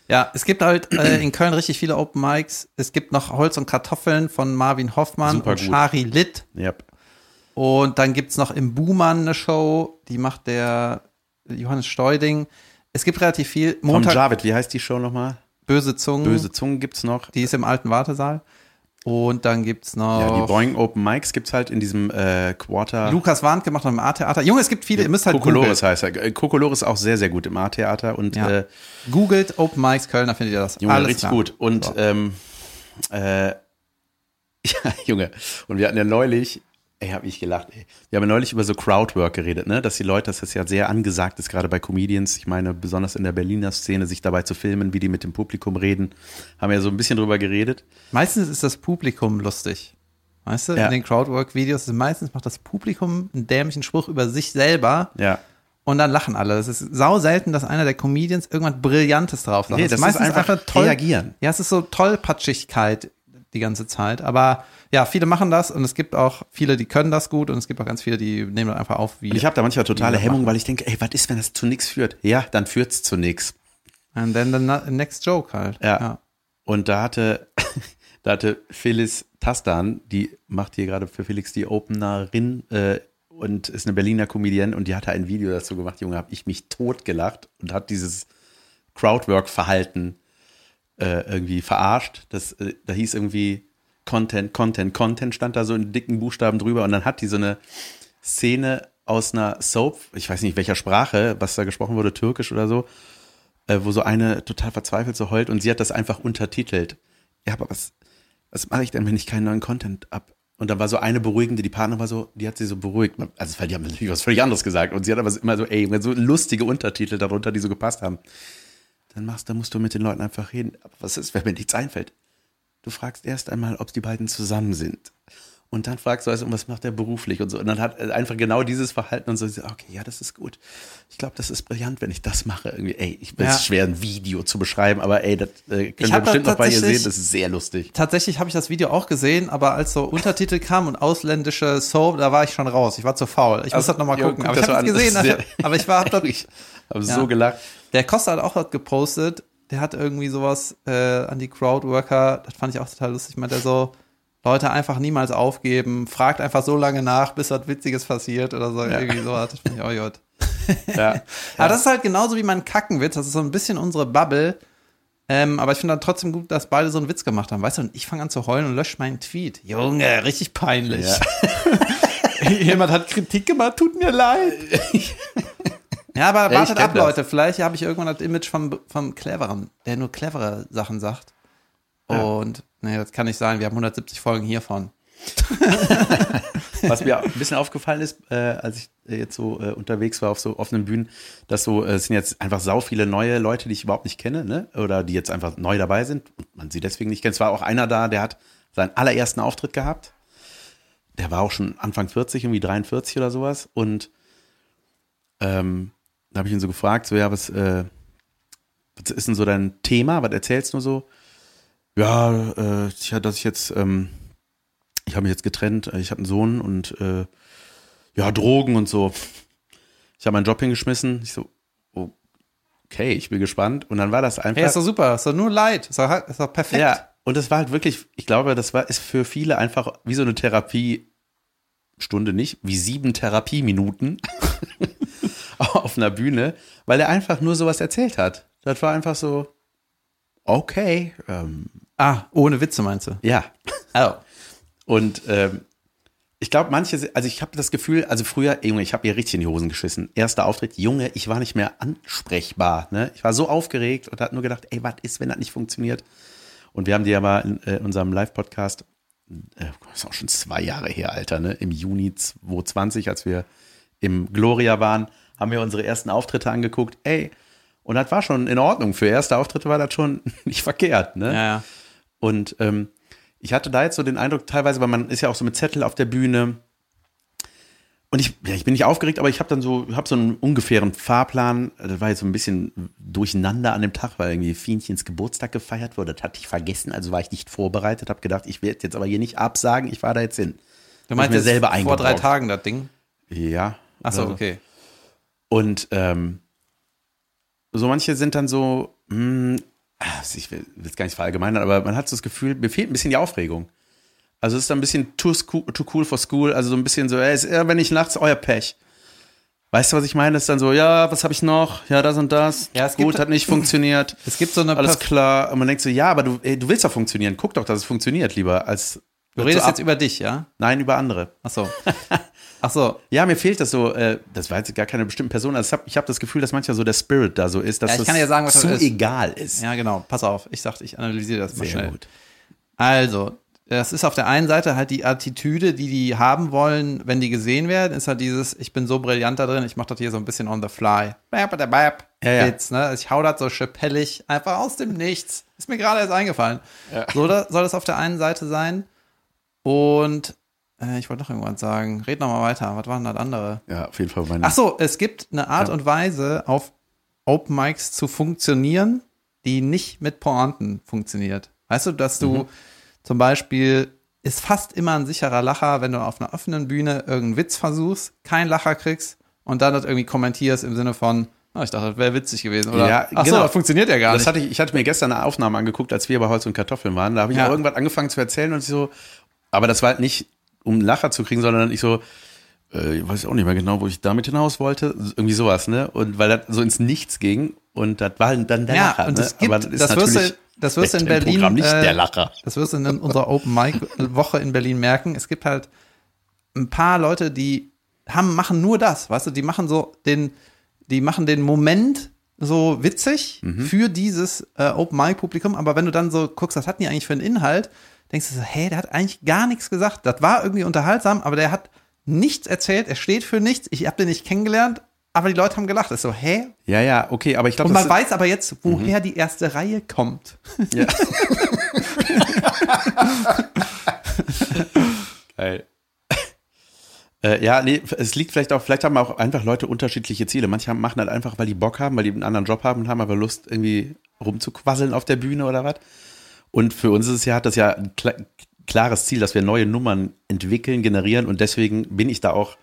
Speaker 1: Ja, es gibt halt äh, [clears throat] in Köln richtig viele Open Mics. Es gibt noch Holz und Kartoffeln von Marvin Hoffmann Super und gut. Shari Litt.
Speaker 2: Yep.
Speaker 1: Und dann gibt's noch im Buhmann eine Show, die macht der Johannes Steuding. Es gibt relativ viel.
Speaker 2: Montag, Javid, wie heißt die Show nochmal?
Speaker 1: Böse Zungen.
Speaker 2: Böse Zungen gibt's noch.
Speaker 1: Die ist im alten Wartesaal. Und dann gibt's noch.
Speaker 2: Ja, die Boeing Open Mics gibt's halt in diesem äh, Quarter.
Speaker 1: Lukas Warnke macht noch im A-Theater. Junge, es gibt viele, ihr müsst halt
Speaker 2: Kokolores heißt er. Kokolores ist auch sehr, sehr gut im A-Theater und ja. äh,
Speaker 1: googelt Open Mics Köln, da findet ihr das.
Speaker 2: Junge, Alles richtig klar. gut. Und so. ähm, äh, [laughs] ja, Junge. Und wir hatten ja neulich Ey, hab ich gelacht, ey. Wir haben neulich über so Crowdwork geredet, ne? Dass die Leute, dass das ja sehr angesagt ist, gerade bei Comedians. Ich meine, besonders in der Berliner Szene, sich dabei zu filmen, wie die mit dem Publikum reden. Haben wir ja so ein bisschen drüber geredet.
Speaker 1: Meistens ist das Publikum lustig. Weißt du, ja. in den Crowdwork-Videos meistens macht das Publikum einen dämlichen Spruch über sich selber.
Speaker 2: Ja.
Speaker 1: Und dann lachen alle. Es ist sau selten, dass einer der Comedians irgendwas Brillantes drauf sagt.
Speaker 2: Nee, das, das ist meistens einfach, einfach toll, reagieren.
Speaker 1: Ja, es ist so Tollpatschigkeit die ganze Zeit. Aber ja, viele machen das und es gibt auch viele, die können das gut und es gibt auch ganz viele, die nehmen einfach auf, wie.
Speaker 2: Und ich habe da manchmal totale Hemmung, weil ich denke, ey, was ist, wenn das zu nichts führt? Ja, dann führt's zu nichts.
Speaker 1: And then the next joke halt.
Speaker 2: Ja. ja. Und da hatte, [laughs] da hatte Phyllis Tastan, die macht hier gerade für Felix die Openerin äh, und ist eine Berliner Comedienne und die hatte ein Video dazu gemacht, Junge, habe ich mich totgelacht und hat dieses Crowdwork-Verhalten äh, irgendwie verarscht. Das, äh, da hieß irgendwie Content, Content, Content stand da so in dicken Buchstaben drüber und dann hat die so eine Szene aus einer Soap, ich weiß nicht welcher Sprache, was da gesprochen wurde, türkisch oder so, äh, wo so eine total verzweifelt so heult und sie hat das einfach untertitelt. Ja, aber was, was mache ich denn, wenn ich keinen neuen Content ab? Und dann war so eine beruhigende, die Partner war so, die hat sie so beruhigt. Also, weil die haben natürlich was völlig anderes gesagt. Und sie hat aber immer so, ey, so lustige Untertitel darunter, die so gepasst haben dann machst, dann musst du mit den Leuten einfach reden. Aber was ist, wenn mir nichts einfällt? Du fragst erst einmal, ob die beiden zusammen sind. Und dann fragst du, also, was macht er beruflich und so. Und dann hat er einfach genau dieses Verhalten und so, okay, ja, das ist gut. Ich glaube, das ist brillant, wenn ich das mache. Irgendwie, ey, ich bin ja. schwer, ein Video zu beschreiben, aber ey, das äh, könnt ihr bestimmt noch bei ihr sehen, das ist sehr lustig.
Speaker 1: Tatsächlich habe ich das Video auch gesehen, aber als so Untertitel kam und ausländische Soap, da war ich schon raus. Ich war zu faul. Ich also, muss das nochmal gucken. Ja, aber ich habe es gesehen, sehr, aber ich war, hab [laughs] dort,
Speaker 2: ich habe ja. so gelacht.
Speaker 1: Der Costa hat auch was gepostet. Der hat irgendwie sowas äh, an die Crowdworker. Das fand ich auch total lustig. Meint er so, Leute einfach niemals aufgeben. Fragt einfach so lange nach, bis was Witziges passiert oder so. Ja. Irgendwie sowas. Das finde ich auch gut. [laughs] Ja. aber das ist halt genauso wie mein Kackenwitz. Das ist so ein bisschen unsere Bubble. Ähm, aber ich finde dann trotzdem gut, dass beide so einen Witz gemacht haben. Weißt du, und ich fange an zu heulen und lösche meinen Tweet. Junge, richtig peinlich. Ja. [laughs] Jemand hat Kritik gemacht, tut mir leid. [laughs] Ja, aber ja, wartet ab, das. Leute. Vielleicht habe ich irgendwann das Image vom, vom Cleveren, der nur clevere Sachen sagt. Ja. Und, nee, das kann nicht sein. Wir haben 170 Folgen hiervon.
Speaker 2: Was mir ein bisschen aufgefallen ist, äh, als ich jetzt so äh, unterwegs war auf so offenen Bühnen, dass so, äh, es sind jetzt einfach sau viele neue Leute, die ich überhaupt nicht kenne, ne? Oder die jetzt einfach neu dabei sind und man sie deswegen nicht kennt. Es war auch einer da, der hat seinen allerersten Auftritt gehabt. Der war auch schon Anfang 40, irgendwie 43 oder sowas. Und ähm, da habe ich ihn so gefragt, so ja, was, äh, was ist denn so dein Thema? Was erzählst du so? Ja, äh, ja, dass ich jetzt, ähm, ich habe mich jetzt getrennt, äh, ich habe einen Sohn und äh, ja, Drogen und so. Ich habe meinen Job hingeschmissen. Ich so, okay, ich bin gespannt. Und dann war das einfach.
Speaker 1: Hey, ist doch super, ist doch nur Leid, ist doch, ist doch perfekt.
Speaker 2: Ja, und das war halt wirklich, ich glaube, das war ist für viele einfach wie so eine Therapiestunde nicht, wie sieben Therapieminuten [laughs] [laughs] auf einer Bühne, weil er einfach nur sowas erzählt hat. Das war einfach so, okay, ähm,
Speaker 1: Ah, ohne Witze meinst du?
Speaker 2: ja.
Speaker 1: Oh.
Speaker 2: Und ähm, ich glaube, manche, also ich habe das Gefühl, also früher, Junge, ich habe ihr richtig in die Hosen geschissen. Erster Auftritt, Junge, ich war nicht mehr ansprechbar. Ne? Ich war so aufgeregt und habe nur gedacht, ey, was ist, wenn das nicht funktioniert? Und wir haben die aber in, äh, in unserem Live-Podcast, äh, das ist auch schon zwei Jahre her, Alter, ne? Im Juni 2020, als wir im Gloria waren, haben wir unsere ersten Auftritte angeguckt. Ey, und das war schon in Ordnung. Für erste Auftritte war das schon [laughs] nicht verkehrt, ne?
Speaker 1: Ja, ja.
Speaker 2: Und ähm, ich hatte da jetzt so den Eindruck, teilweise, weil man ist ja auch so mit Zettel auf der Bühne. Und ich, ja, ich bin nicht aufgeregt, aber ich habe dann so, habe so einen ungefähren Fahrplan. Das war jetzt so ein bisschen durcheinander an dem Tag, weil irgendwie Fienchens Geburtstag gefeiert wurde. Das hatte ich vergessen, also war ich nicht vorbereitet. Habe gedacht, ich werde jetzt aber hier nicht absagen. Ich fahre da jetzt hin.
Speaker 1: Du
Speaker 2: Hab
Speaker 1: meinst
Speaker 2: mir selber
Speaker 1: vor drei. Tagen das Ding?
Speaker 2: Ja.
Speaker 1: Achso,
Speaker 2: oder so.
Speaker 1: okay.
Speaker 2: Und ähm, so manche sind dann so, hm, ah, ich will es gar nicht verallgemeinern, aber man hat so das Gefühl, mir fehlt ein bisschen die Aufregung. Also es ist dann ein bisschen too, sco- too cool for school, also so ein bisschen so, ey, ist, wenn nicht nachts, euer Pech. Weißt du, was ich meine? ist dann so, ja, was habe ich noch? Ja, das und das.
Speaker 1: Ja, es
Speaker 2: Gut,
Speaker 1: gibt-
Speaker 2: hat nicht [laughs] funktioniert.
Speaker 1: Es gibt so eine
Speaker 2: Alles
Speaker 1: Perf-
Speaker 2: klar. Und man denkt so, ja, aber du, ey, du willst doch funktionieren. Guck doch, dass es funktioniert, lieber als.
Speaker 1: Du redest
Speaker 2: so
Speaker 1: jetzt über dich, ja?
Speaker 2: Nein, über andere.
Speaker 1: Achso. [laughs] Achso.
Speaker 2: Ja, mir fehlt das so, äh, das war jetzt gar keine bestimmte Person. Also ich habe hab das Gefühl, dass manchmal so der Spirit da so ist, dass
Speaker 1: Ja, ich
Speaker 2: es
Speaker 1: kann dir sagen, was das
Speaker 2: zu
Speaker 1: ist.
Speaker 2: egal ist.
Speaker 1: Ja, genau. Pass auf. Ich dachte, ich analysiere das mal
Speaker 2: Sehr
Speaker 1: schnell.
Speaker 2: gut.
Speaker 1: Also, das ist auf der einen Seite halt die Attitüde, die die haben wollen, wenn die gesehen werden, ist halt dieses, ich bin so brillant da drin, ich mache das hier so ein bisschen on the fly. Bap, bap, bap.
Speaker 2: Ja, ja.
Speaker 1: Witz, ne? Ich hau das so schepellig, einfach aus dem Nichts. Ist mir gerade erst eingefallen.
Speaker 2: Ja.
Speaker 1: So da, soll das auf der einen Seite sein. Und äh, ich wollte noch irgendwas sagen. Red noch mal weiter. Was war denn das andere?
Speaker 2: Ja, auf jeden Fall mein.
Speaker 1: Ach so, es gibt eine Art
Speaker 2: Ja.
Speaker 1: und Weise, auf Open Mics zu funktionieren, die nicht mit Pointen funktioniert. Weißt du, dass du
Speaker 2: Mhm.
Speaker 1: zum Beispiel ist fast immer ein sicherer Lacher, wenn du auf einer offenen Bühne irgendeinen Witz versuchst, keinen Lacher kriegst und dann das irgendwie kommentierst im Sinne von, oh, ich dachte, das wäre witzig gewesen. Oder,
Speaker 2: Ja,
Speaker 1: ach so,
Speaker 2: genau.
Speaker 1: das funktioniert ja gar
Speaker 2: das
Speaker 1: nicht.
Speaker 2: hatte ich, ich hatte mir gestern eine Aufnahme angeguckt, als wir bei Holz und Kartoffeln waren. Da habe ich
Speaker 1: Ja.
Speaker 2: auch irgendwas angefangen zu erzählen und ich so, aber das war halt nicht, um Lacher zu kriegen, sondern ich so, äh, ich weiß auch nicht mehr genau, wo ich damit hinaus wollte. Irgendwie sowas, ne? Und weil das so ins Nichts ging und das war dann der
Speaker 1: ja,
Speaker 2: Lacher.
Speaker 1: und
Speaker 2: ne?
Speaker 1: es gibt,
Speaker 2: aber das
Speaker 1: das wirst du, das wirst du in Berlin,
Speaker 2: Programm nicht
Speaker 1: äh,
Speaker 2: der Lacher.
Speaker 1: Das wirst du in unserer Open Mic Woche in Berlin merken. Es gibt halt ein paar Leute, die haben, machen nur das, weißt du, die machen so den, die machen den Moment so witzig
Speaker 2: Mhm.
Speaker 1: für dieses äh, Open Mic Publikum, aber wenn du dann so guckst, was hatten die eigentlich für einen Inhalt, denkst du so, hey, der hat eigentlich gar nichts gesagt. Das war irgendwie unterhaltsam, aber der hat nichts erzählt, er steht für nichts. Ich habe den nicht kennengelernt, aber die Leute haben gelacht. Das ist so, hä?
Speaker 2: Ja, ja, okay, aber ich glaube,
Speaker 1: Und man weiß aber jetzt, woher die erste Reihe kommt.
Speaker 2: Ja. [laughs] Geil. Äh, ja, nee, es liegt vielleicht auch, vielleicht haben auch einfach Leute unterschiedliche Ziele. Manche machen halt einfach, weil die Bock haben, weil die einen anderen Job haben und haben aber Lust, irgendwie rumzuquasseln auf der Bühne oder was. Und für uns ist es ja, hat das ja ein kla klares Ziel, dass wir neue Nummern entwickeln, generieren und deswegen bin ich da auch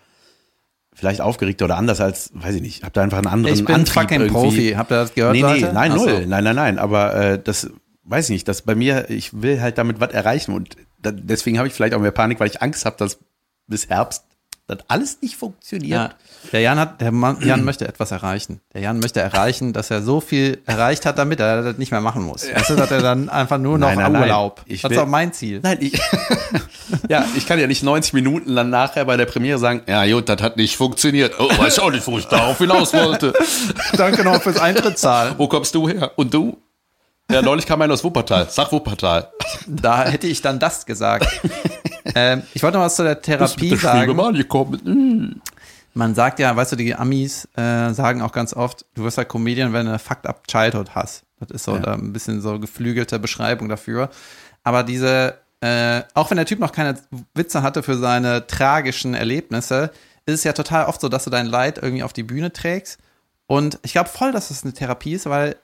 Speaker 2: vielleicht aufgeregter oder anders als, weiß ich nicht, hab da einfach einen anderen
Speaker 1: Ich bin
Speaker 2: Antrieb
Speaker 1: fucking
Speaker 2: irgendwie.
Speaker 1: Profi. Habt ihr das gehört,
Speaker 2: Nee, nee,
Speaker 1: Leute?
Speaker 2: nein,
Speaker 1: Ach so.
Speaker 2: null. Nein, nein, nein. Aber äh, das weiß ich nicht. Das bei mir, ich will halt damit was erreichen. Und da, deswegen habe ich vielleicht auch mehr Panik, weil ich Angst habe, dass bis Herbst das alles nicht funktioniert.
Speaker 1: Ja, der Jan hat, der Mann, Jan möchte etwas erreichen. Der Jan möchte erreichen, dass er so viel erreicht hat, damit er das nicht mehr machen muss. Weißt du, dass er dann einfach nur noch
Speaker 2: Nein, nein, nein.
Speaker 1: Urlaub.
Speaker 2: Ich
Speaker 1: das ist auch mein Ziel.
Speaker 2: Nein, ich, [laughs] ja, ich kann ja nicht 90 Minuten dann nachher bei der Premiere sagen, ja, gut, das hat nicht funktioniert. Oh, weiß auch nicht, wo ich darauf hinaus wollte. [laughs]
Speaker 1: Danke noch fürs Eintritt zahlen.
Speaker 2: Wo kommst du her? Und du? Ja, neulich kam einer aus Wuppertal. Sag Wuppertal.
Speaker 1: Da hätte ich dann das gesagt. [laughs] ähm, ich wollte noch was zu der Therapie
Speaker 2: der
Speaker 1: sagen.
Speaker 2: Schwebemann gekommen.
Speaker 1: Man sagt ja, weißt du, die Amis äh, sagen auch ganz oft, du wirst halt Comedian, wenn du eine fucked up Childhood hast. Das ist so
Speaker 2: Ja.
Speaker 1: ein bisschen so geflügelte Beschreibung dafür. Aber diese, äh, auch wenn der Typ noch keine Witze hatte für seine tragischen Erlebnisse, ist es ja total oft so, dass du dein Leid irgendwie auf die Bühne trägst. Und ich glaube voll, dass es eine Therapie ist, weil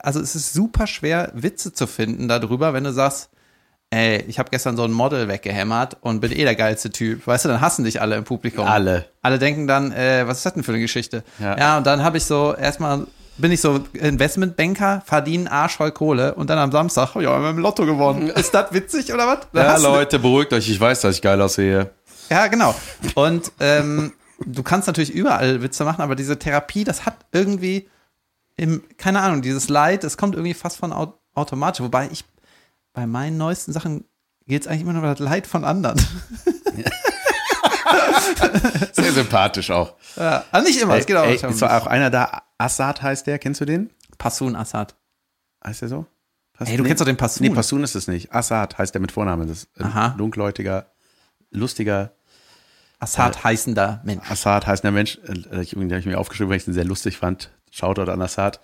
Speaker 1: also es ist super schwer, Witze zu finden darüber, wenn du sagst, ey, ich habe gestern so ein Model weggehämmert und bin eh der geilste Typ. Weißt du, dann hassen dich alle im Publikum.
Speaker 2: Alle.
Speaker 1: Alle denken dann, äh, was ist das denn für eine Geschichte?
Speaker 2: Ja.
Speaker 1: Ja, und dann habe ich so erstmal bin ich so Investmentbanker, verdienen Arsch voll Kohle und dann am Samstag, ja, wir haben im Lotto gewonnen. [laughs] Ist das witzig oder was?
Speaker 2: Ja,
Speaker 1: hast
Speaker 2: Leute, beruhigt euch. Ich weiß, dass ich geil aussehe.
Speaker 1: Ja, genau. Und ähm, du kannst natürlich überall Witze machen, aber diese Therapie, das hat irgendwie im, keine Ahnung, dieses Leid, das kommt irgendwie fast von au automatisch. Wobei ich bei meinen neuesten Sachen geht es eigentlich immer nur um das Leid von anderen. [laughs]
Speaker 2: Sehr sympathisch auch.
Speaker 1: Ja, also nicht immer, es geht auch.
Speaker 2: Ey, es war auch einer da, Assad heißt der, kennst du den?
Speaker 1: Passun Assad.
Speaker 2: Heißt der so? Pas-
Speaker 1: Ey, du kennst doch den Passun.
Speaker 2: Nee, Passun ist es nicht. Assad heißt der mit Vornamen. Das ist ein
Speaker 1: Aha.
Speaker 2: dunkelhäutiger, lustiger
Speaker 1: Assad heißender Mensch.
Speaker 2: Assad heißt der Mensch. Äh, Ich, den habe ich mir aufgeschrieben, weil ich ihn sehr lustig fand. Shoutout an Assad.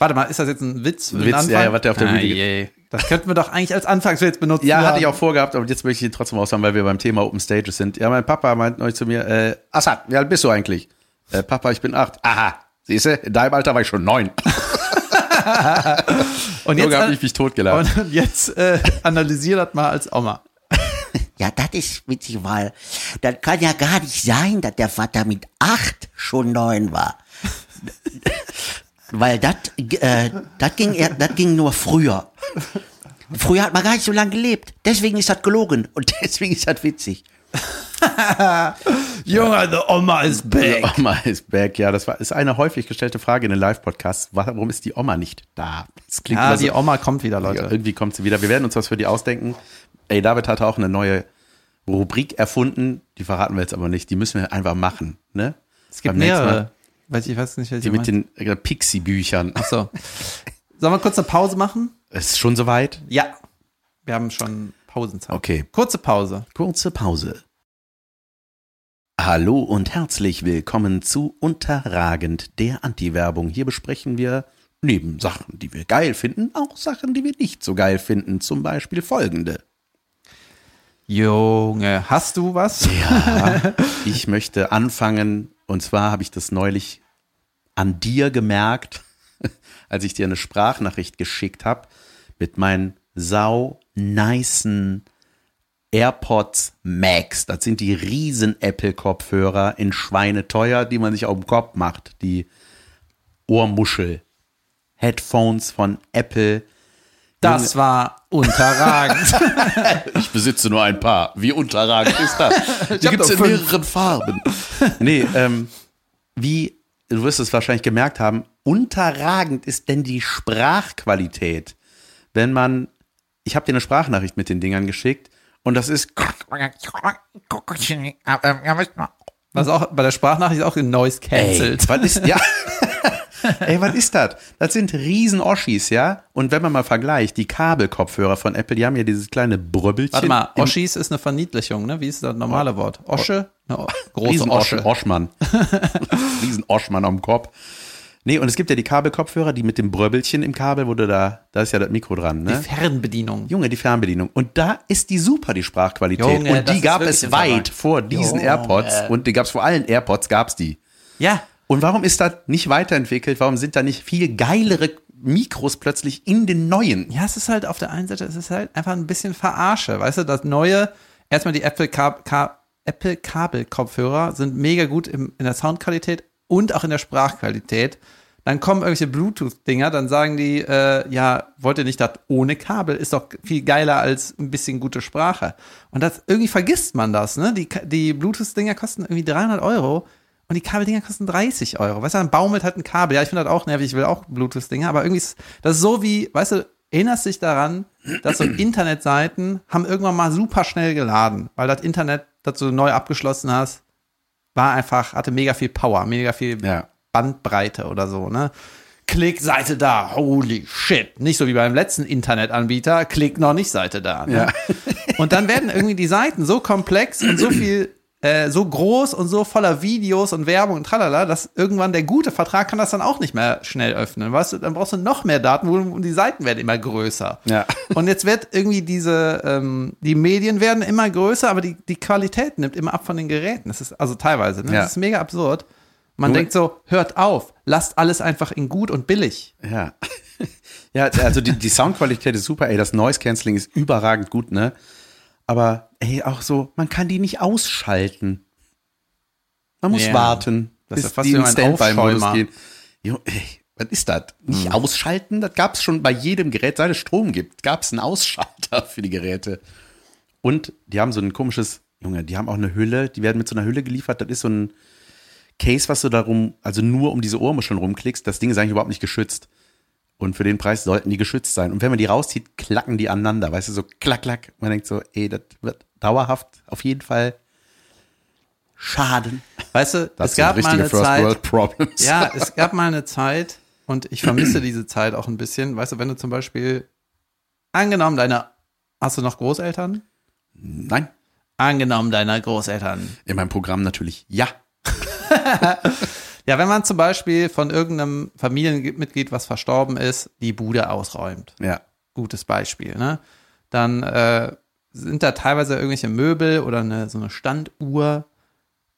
Speaker 1: Warte mal, ist das jetzt ein Witz? den
Speaker 2: Witz, ja, ja, was der auf der
Speaker 1: ah,
Speaker 2: Bühne-.
Speaker 1: Das könnten wir doch eigentlich als Anfangswitz benutzen.
Speaker 2: Ja, hatte ich auch vorgehabt, aber jetzt möchte ich ihn trotzdem aussagen, weil wir beim Thema Open Stages sind. Ja, mein Papa meint neulich zu mir, äh, Assad, wie alt bist du eigentlich? Äh, Papa, ich bin acht. Aha, siehst du, in deinem Alter war ich schon neun. [laughs]
Speaker 1: Und jetzt,
Speaker 2: hab ich mich totgelacht.
Speaker 1: und jetzt äh, analysier das mal als Oma.
Speaker 3: Ja, das ist witzig, weil das kann ja gar nicht sein, dass der Vater mit acht schon neun war. Weil das äh, das ging, das ging nur früher. Früher hat man gar nicht so lange gelebt. Deswegen ist das gelogen und [laughs] deswegen ist das witzig. [laughs]
Speaker 1: Junge, the Oma is
Speaker 2: Die Oma ist back. Ja, das war, ist eine häufig gestellte Frage in den Live-Podcasts. Warum ist die Oma nicht da? Das klingt
Speaker 1: Ja,
Speaker 2: immer
Speaker 1: die
Speaker 2: so,
Speaker 1: Oma kommt wieder,
Speaker 2: ja,
Speaker 1: Leute.
Speaker 2: irgendwie kommt sie wieder. Wir werden uns was für die ausdenken. Ey, David hat auch eine neue Rubrik erfunden. Die verraten wir jetzt aber nicht. Die müssen wir einfach machen, ne?
Speaker 1: Es gibt
Speaker 2: Beim
Speaker 1: mehrere. Weiß ich weiß nicht, welche
Speaker 2: Die mit
Speaker 1: meinst.
Speaker 2: den äh, Pixie-Büchern.
Speaker 1: Achso. Sollen wir kurz eine Pause machen?
Speaker 2: Ist schon soweit?
Speaker 1: Ja. Wir haben schon Pausenzeit.
Speaker 2: Okay.
Speaker 1: Kurze Pause.
Speaker 2: Kurze Pause. Hallo und herzlich willkommen zu Unterragend der Anti-Werbung. Hier besprechen wir neben Sachen, die wir geil finden, auch Sachen, die wir nicht so geil finden. Zum Beispiel folgende.
Speaker 1: Junge, hast du was?
Speaker 2: Ja, [laughs] ich möchte anfangen und zwar habe ich das neulich an dir gemerkt, [laughs] als ich dir eine Sprachnachricht geschickt habe mit meinen sau nicen AirPods Max. Das sind die riesen Apple Kopfhörer in Schweineteuer, die man sich auf den Kopf macht. Die Ohrmuschel. Headphones von Apple.
Speaker 1: Das war unterragend. [laughs] [laughs]
Speaker 2: Ich besitze nur ein paar. Wie unterragend ist das? Die gibt es in
Speaker 1: fünf.
Speaker 2: mehreren Farben. [laughs] Nee, ähm, wie, du wirst es wahrscheinlich gemerkt haben, unterragend ist denn die Sprachqualität. Wenn man, ich habe dir eine Sprachnachricht mit den Dingern geschickt und das ist,
Speaker 1: Was auch bei der Sprachnachricht auch in Noise
Speaker 2: ey,
Speaker 1: cancelled.
Speaker 2: was ist, ja. Ey, was ist das? Das sind riesen Oschis, ja? Und wenn man mal vergleicht, die Kabelkopfhörer von Apple, die haben ja dieses kleine Bröbbelchen.
Speaker 1: Warte mal, Oschis ist eine Verniedlichung, ne? Wie ist das normale Wort? Osche? Eine große
Speaker 2: Riesen
Speaker 1: Osche.
Speaker 2: Oschmann. [laughs] Riesen Oschmann am Kopf. Nee, und es gibt ja die Kabelkopfhörer, die mit dem Bröbbelchen im Kabel, wo du da, da ist ja das Mikro dran,
Speaker 1: Die
Speaker 2: ne?
Speaker 1: Fernbedienung.
Speaker 2: Junge, die Fernbedienung. Und da ist die super, die Sprachqualität.
Speaker 1: Junge,
Speaker 2: und die gab es weit vor diesen
Speaker 1: Junge.
Speaker 2: AirPods. Und die gab es vor allen AirPods, gab's die.
Speaker 1: Ja.
Speaker 2: Und warum ist das nicht weiterentwickelt? Warum sind da nicht viel geilere Mikros plötzlich in den neuen?
Speaker 1: Ja, es ist halt auf der einen Seite, es ist halt einfach ein bisschen Verarsche. Weißt du, das neue, erstmal die Apple, Kab Ka Apple Kabelkopfhörer sind mega gut im, in der Soundqualität und auch in der Sprachqualität. Dann kommen irgendwelche Bluetooth-Dinger, dann sagen die, äh, ja, wollt ihr nicht das ohne Kabel? Ist doch viel geiler als ein bisschen gute Sprache. Und das, irgendwie vergisst man das, ne? Die, Ka- die Bluetooth-Dinger kosten irgendwie 300 Euro und die Kabeldinger kosten 30 Euro. Weißt du, dann baumelt halt ein Kabel. Ja, ich finde das auch nervig, ich will auch Bluetooth-Dinger, aber irgendwie ist das ist so wie, weißt du, erinnerst dich daran, dass so [clears throat] Internetseiten haben irgendwann mal super schnell geladen, weil das Internet, das du neu abgeschlossen hast, war einfach, hatte mega viel Power, mega viel
Speaker 2: Ja.
Speaker 1: Bandbreite oder so, ne? Klick, Seite da, holy shit. Nicht so wie beim letzten Internetanbieter, klick noch nicht Seite da. Ne?
Speaker 2: Ja.
Speaker 1: Und dann werden irgendwie die Seiten so komplex und so [clears throat] viel, äh, so groß und so voller Videos und Werbung und tralala, dass irgendwann der gute Vertrag kann das dann auch nicht mehr schnell öffnen. Weißt du, dann brauchst du noch mehr Daten und die Seiten werden immer größer.
Speaker 2: Ja. [laughs]
Speaker 1: Und jetzt wird irgendwie diese, ähm, die Medien werden immer größer, aber die, die Qualität nimmt immer ab von den Geräten. Das ist also teilweise, ne?
Speaker 2: Ja.
Speaker 1: Das ist mega absurd. Man
Speaker 2: Nur-
Speaker 1: denkt so, hört auf, lasst alles einfach in gut und billig.
Speaker 2: Ja. [laughs] Ja, also die, die Soundqualität ist super, ey, das Noise Cancelling ist überragend gut, ne? Aber ey, auch so, man kann die nicht ausschalten. Man muss
Speaker 1: Ja.
Speaker 2: warten,
Speaker 1: Das ist
Speaker 2: bis
Speaker 1: fast
Speaker 2: die
Speaker 1: wie
Speaker 2: in
Speaker 1: ein
Speaker 2: Standby-Modus gehen. Jo, ey, was ist das? Nicht
Speaker 1: Hm.
Speaker 2: ausschalten? Das gab es schon bei jedem Gerät, seit es Strom gibt, gab es einen Ausschalter [laughs] für die Geräte. Und die haben so ein komisches, Junge, die haben auch eine Hülle, die werden mit so einer Hülle geliefert, das ist so ein Case, was du darum, also nur um diese Ohrmuscheln rumklickst, das Ding ist eigentlich überhaupt nicht geschützt. Und für den Preis sollten die geschützt sein. Und wenn man die rauszieht, klacken die aneinander, weißt du, so klack, klack. Man denkt so, ey, das wird dauerhaft auf jeden Fall schaden.
Speaker 1: Weißt du,
Speaker 2: Das
Speaker 1: es gab mal eine
Speaker 2: First
Speaker 1: Zeit,
Speaker 2: World Problems.
Speaker 1: ja, es gab mal eine Zeit und ich vermisse diese Zeit auch ein bisschen. Weißt du, wenn du zum Beispiel, angenommen deine, hast du noch Großeltern?
Speaker 2: Nein,
Speaker 1: Angenommen deiner Großeltern.
Speaker 2: in meinem Programm natürlich ja. [laughs]
Speaker 1: Ja, wenn man zum Beispiel von irgendeinem Familienmitglied, was verstorben ist, die Bude ausräumt.
Speaker 2: Ja.
Speaker 1: Gutes Beispiel, ne? Dann äh, sind da teilweise irgendwelche Möbel oder eine, so eine Standuhr,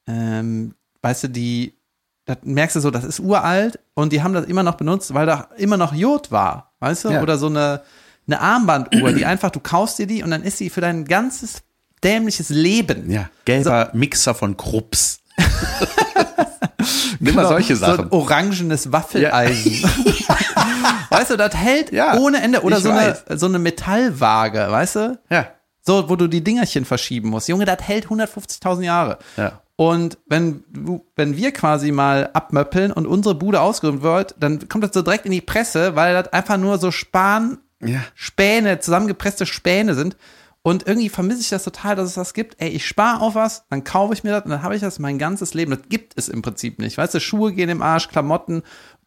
Speaker 1: ähm, weißt du, die, das merkst du so, das ist uralt und die haben das immer noch benutzt, weil da immer noch Jod war, weißt du?
Speaker 2: Ja.
Speaker 1: Oder so eine, eine Armbanduhr, die einfach, du kaufst dir die und dann ist sie für dein ganzes dämliches Leben.
Speaker 2: Ja. Gelber Mixer von Krups. [laughs] Nimm mal solche
Speaker 1: So ein
Speaker 2: Sachen.
Speaker 1: orangenes Waffeleisen. [laughs] [laughs] weißt du, das hält
Speaker 2: Ja,
Speaker 1: ohne Ende. Oder so eine, so eine Metallwaage, weißt du?
Speaker 2: Ja.
Speaker 1: So, wo du die Dingerchen verschieben musst. Junge, das hält 150.000 Jahre.
Speaker 2: Ja.
Speaker 1: Und wenn, wenn wir quasi mal abmöppeln und unsere Bude ausgeräumt wird, dann kommt das so direkt in die Presse, weil das einfach nur so Span,
Speaker 2: Ja.
Speaker 1: Späne, zusammengepresste Späne sind. Und irgendwie vermisse ich das total, dass es das gibt. Ey, ich spare auf was, dann kaufe ich mir das und dann habe ich das mein ganzes Leben. Das gibt es im Prinzip nicht. Weißt du, Schuhe gehen im Arsch, Klamotten,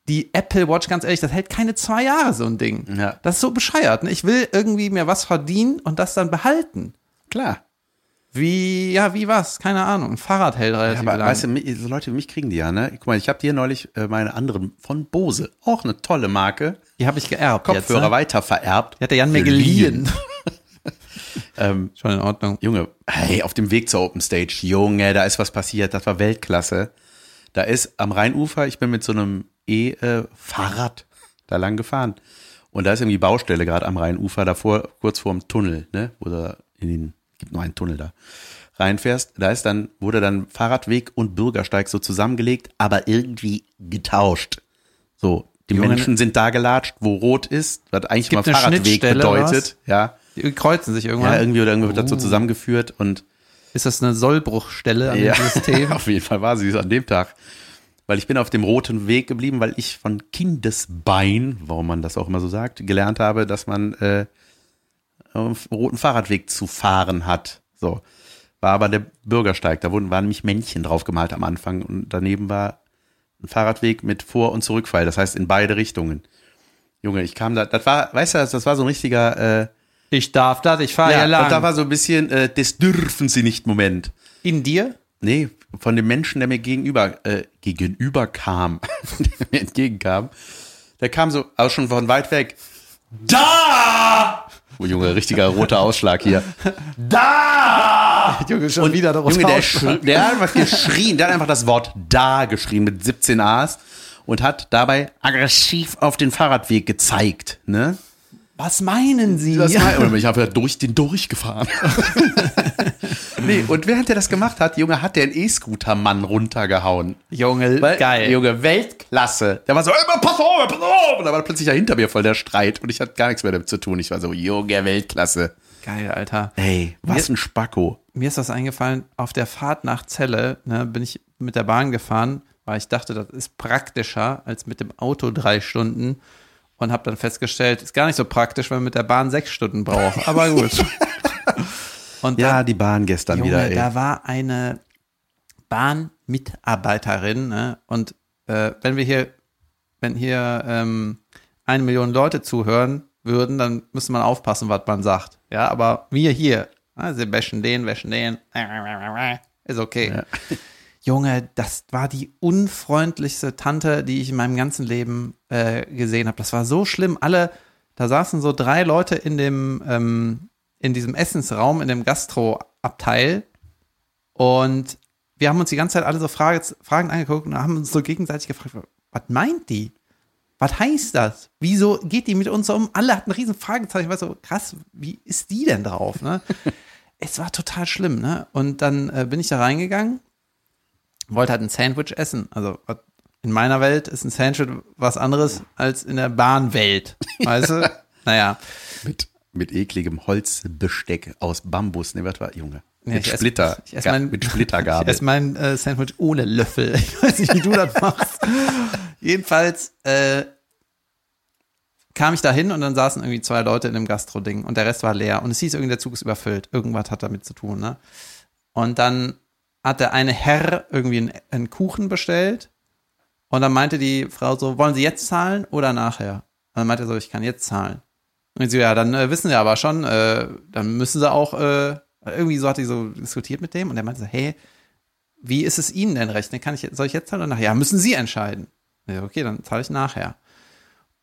Speaker 1: die Apple Watch, ganz ehrlich, das hält keine zwei Jahre, so ein Ding.
Speaker 2: Ja.
Speaker 1: Das ist so bescheuert. Ne? Ich will irgendwie mir was verdienen und das dann behalten.
Speaker 2: Klar.
Speaker 1: Wie, ja, wie was? Keine Ahnung. Ein Fahrrad hält
Speaker 2: Ja,
Speaker 1: relativ
Speaker 2: aber
Speaker 1: lang.
Speaker 2: weißt du, so Leute wie mich kriegen die ja, ne? Guck mal, ich habe dir neulich äh, meine anderen von Bose, auch eine tolle Marke,
Speaker 1: die habe ich geerbt
Speaker 2: Kopfhörer
Speaker 1: jetzt. Ne?
Speaker 2: weiter vererbt.
Speaker 1: Die hat der Jan mir
Speaker 2: Geliehen. [laughs] Ähm,
Speaker 1: Schon in Ordnung.
Speaker 2: Junge, hey, auf dem Weg zur Open Stage, Junge, da ist was passiert, das war Weltklasse. Da ist am Rheinufer, ich bin mit so einem E-Fahrrad da lang gefahren. Und da ist irgendwie Baustelle gerade am Rheinufer, davor, kurz vorm Tunnel, ne? Oder in den, gibt nur einen Tunnel da. Reinfährst, da ist dann, wurde dann Fahrradweg und Bürgersteig so zusammengelegt, aber irgendwie getauscht. So, die Menschen sind da gelatscht, wo rot ist, was eigentlich mal Fahrradweg bedeutet. Ja.
Speaker 1: Die kreuzen sich irgendwann.
Speaker 2: Ja, irgendwie oder irgendwie wird das so
Speaker 1: Uh.
Speaker 2: zusammengeführt und
Speaker 1: Ist das eine Sollbruchstelle an
Speaker 2: ja, [laughs]
Speaker 1: System?
Speaker 2: auf jeden Fall war sie es an dem Tag. Weil ich bin auf dem roten Weg geblieben, weil ich von Kindesbein, warum man das auch immer so sagt, gelernt habe, dass man äh, auf roten Fahrradweg zu fahren hat. So. War aber der Bürgersteig, da wurden, waren nämlich Männchen drauf gemalt am Anfang und daneben war ein Fahrradweg mit Vor- und Zurückfall, das heißt in beide Richtungen. Junge, ich kam da, das war, weißt du, das war so ein richtiger, äh,
Speaker 1: Ich darf das, ich fahre
Speaker 2: ja,
Speaker 1: hier lang.
Speaker 2: und da war so ein bisschen, äh, das dürfen sie nicht Moment.
Speaker 1: in dir?
Speaker 2: Nee, von dem Menschen, der mir gegenüber, äh, gegenüber kam, [laughs] der mir entgegenkam, der kam so, auch schon von weit weg. Da! Oh Junge, richtiger roter Ausschlag hier. Da! [laughs]
Speaker 1: Junge, schon wieder der
Speaker 2: Junge, der, der hat einfach geschrien, der hat einfach das Wort da geschrien mit 17 A's und hat dabei aggressiv auf den Fahrradweg gezeigt, ne?
Speaker 1: Was meinen Sie?
Speaker 2: Das und ich habe ja durch den durchgefahren. [laughs] nee, und während er das gemacht hat, Junge, hat der einen E-Scooter-Mann runtergehauen.
Speaker 1: Junge,
Speaker 2: Weil,
Speaker 1: geil.
Speaker 2: Junge, Weltklasse. Der war so, ey, pass auf, pass auf. Und da war plötzlich ja hinter mir voll der Streit und ich hatte gar nichts mehr damit zu tun. Ich war so, Junge, Weltklasse.
Speaker 1: Geil, Alter.
Speaker 2: Ey, was ein Spacko.
Speaker 1: Mir ist das eingefallen, auf der Fahrt nach Celle ne, bin ich mit der Bahn gefahren, weil ich dachte, das ist praktischer als mit dem Auto drei Stunden und habe dann festgestellt, ist gar nicht so praktisch, weil man mit der Bahn sechs Stunden braucht. Aber gut. [laughs] Und
Speaker 2: Ja,
Speaker 1: dann,
Speaker 2: die Bahn gestern
Speaker 1: Junge,
Speaker 2: wieder, ey.
Speaker 1: da war eine Bahnmitarbeiterin ne, und äh, wenn wir hier, wenn hier ähm, eine Million Leute zuhören würden, dann müsste man aufpassen, was man sagt. Ja, aber wir hier, ah, sie wäschen den, wäschen den, ist okay. Junge, das war die unfreundlichste Tante, die ich in meinem ganzen Leben äh, gesehen habe. Das war so schlimm. Alle, da saßen so drei Leute in dem, ähm, in diesem Essensraum, in dem Gastro-Abteil und wir haben uns die ganze Zeit alle so Frage, Fragen angeguckt und haben uns so gegenseitig gefragt, was meint die? was heißt das? Wieso geht die mit uns so um? Alle hatten riesen Fragezeichen. Ich war so, krass, wie ist die denn drauf? Ne? [laughs] es war total schlimm. Ne? Und dann äh, bin ich da reingegangen, wollte halt ein Sandwich essen. Also in meiner Welt ist ein Sandwich was anderes als in der Bahnwelt. [laughs] Weißt du? Naja.
Speaker 2: Mit, mit ekligem Holzbesteck aus Bambus. Ne, was war, Junge?
Speaker 1: Ja,
Speaker 2: mit
Speaker 1: ich
Speaker 2: Splitter.
Speaker 1: ich ess
Speaker 2: Ga-
Speaker 1: mein-
Speaker 2: mit [laughs]
Speaker 1: Ich
Speaker 2: Splittergabel.
Speaker 1: esse mein äh, Sandwich ohne Löffel. Ich weiß nicht, wie du das machst. [laughs] Jedenfalls äh, kam ich da hin und dann saßen irgendwie zwei Leute in dem Gastro-Ding und der Rest war leer. Und es hieß irgendwie, der Zug ist überfüllt. Irgendwas hat damit zu tun, ne? Und dann hat der eine Herr irgendwie einen, einen Kuchen bestellt und dann meinte die Frau so, wollen Sie jetzt zahlen oder nachher? Und dann meinte er so, ich kann jetzt zahlen. Und so, ja, dann äh, wissen Sie aber schon, äh, dann müssen Sie auch, äh, irgendwie so hat die so diskutiert mit dem und der meinte so, hey, wie ist es Ihnen denn recht? Kann ich, soll ich jetzt zahlen oder nachher? Ja, müssen Sie entscheiden. Ja, okay, dann zahle ich nachher.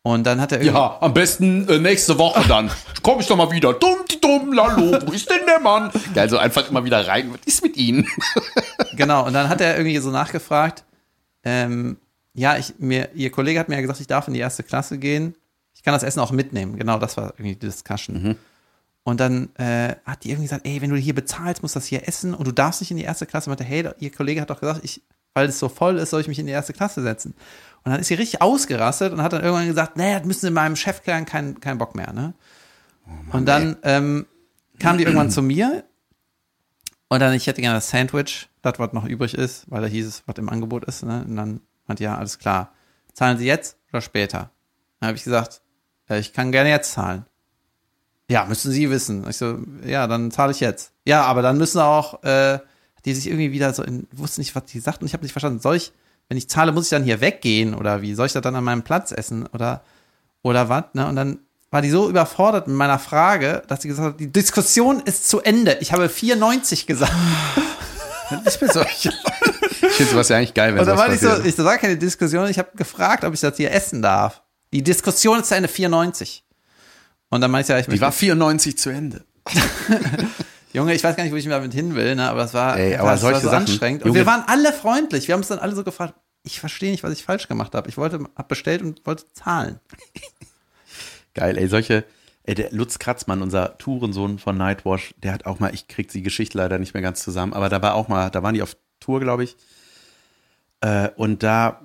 Speaker 1: Und dann hat er irgendwie,
Speaker 2: Ja, am besten äh, nächste Woche dann. [laughs] Komm ich doch mal wieder. Dumm, die dumm, lalo, wo ist denn der Mann? Geil, so einfach immer wieder rein. Was ist mit Ihnen? [laughs]
Speaker 1: genau, und dann hat er irgendwie so nachgefragt, ähm, ja, ich, mir, Ihr Kollege hat mir ja gesagt, ich darf in die erste Klasse gehen. Ich kann das Essen auch mitnehmen. Genau, das war irgendwie die Discussion. Und dann äh, hat die irgendwie gesagt, ey, wenn du hier bezahlst, musst du das hier essen und du darfst nicht in die erste Klasse. Und meinte, hey, Ihr Kollege hat doch gesagt, ich, weil es so voll ist, soll ich mich in die erste Klasse setzen. Und dann ist sie richtig ausgerastet und hat dann irgendwann gesagt, naja, das müssen Sie meinem Chef klären, kein, kein Bock mehr, ne? und dann ähm, kam die irgendwann zu mir und dann, ich hätte gerne das Sandwich, das, was noch übrig ist, weil da hieß es, was im Angebot ist, ne? Und dann meinte ja, alles klar. Zahlen Sie jetzt oder später? Dann habe ich gesagt, ja, ich kann gerne jetzt zahlen. Ja, müssen Sie wissen. Ich so, ja, dann zahle ich jetzt. Ja, aber dann müssen auch, äh, die sich irgendwie wieder so in, wusste nicht, was die sagt und ich habe nicht verstanden, soll ich, wenn ich zahle, muss ich dann hier weggehen oder wie? Soll ich das dann an meinem Platz essen oder, oder was? Ne? Und dann war die so überfordert mit meiner Frage, dass sie gesagt hat, die Diskussion ist zu Ende. Ich habe 94 gesagt. [laughs]
Speaker 2: Ich bin so. Ich, [laughs] ich finde sowas ja eigentlich geil, wenn
Speaker 1: Und dann
Speaker 2: sowas
Speaker 1: war ich so, ich war keine Diskussion, ich habe gefragt, ob ich das hier essen darf. Die Diskussion ist zu Ende 94. Und dann meinte ich ja, ich
Speaker 2: Die war 94 zu Ende. [laughs]
Speaker 1: Junge, ich weiß gar nicht, wo ich damit hin will, ne, aber es war,
Speaker 2: Ey, aber
Speaker 1: es war so
Speaker 2: Sachen,
Speaker 1: anstrengend. Und
Speaker 2: Junge-
Speaker 1: wir waren alle freundlich. Wir haben uns dann alle so gefragt, ich verstehe nicht, was ich falsch gemacht habe. Ich wollte, hab bestellt und wollte zahlen. [laughs]
Speaker 2: Geil, ey, solche, ey, der Lutz Kratzmann, unser Tourensohn von Nightwash, der hat auch mal, ich krieg die Geschichte leider nicht mehr ganz zusammen, aber da war auch mal, da waren die auf Tour, glaube ich, äh, und da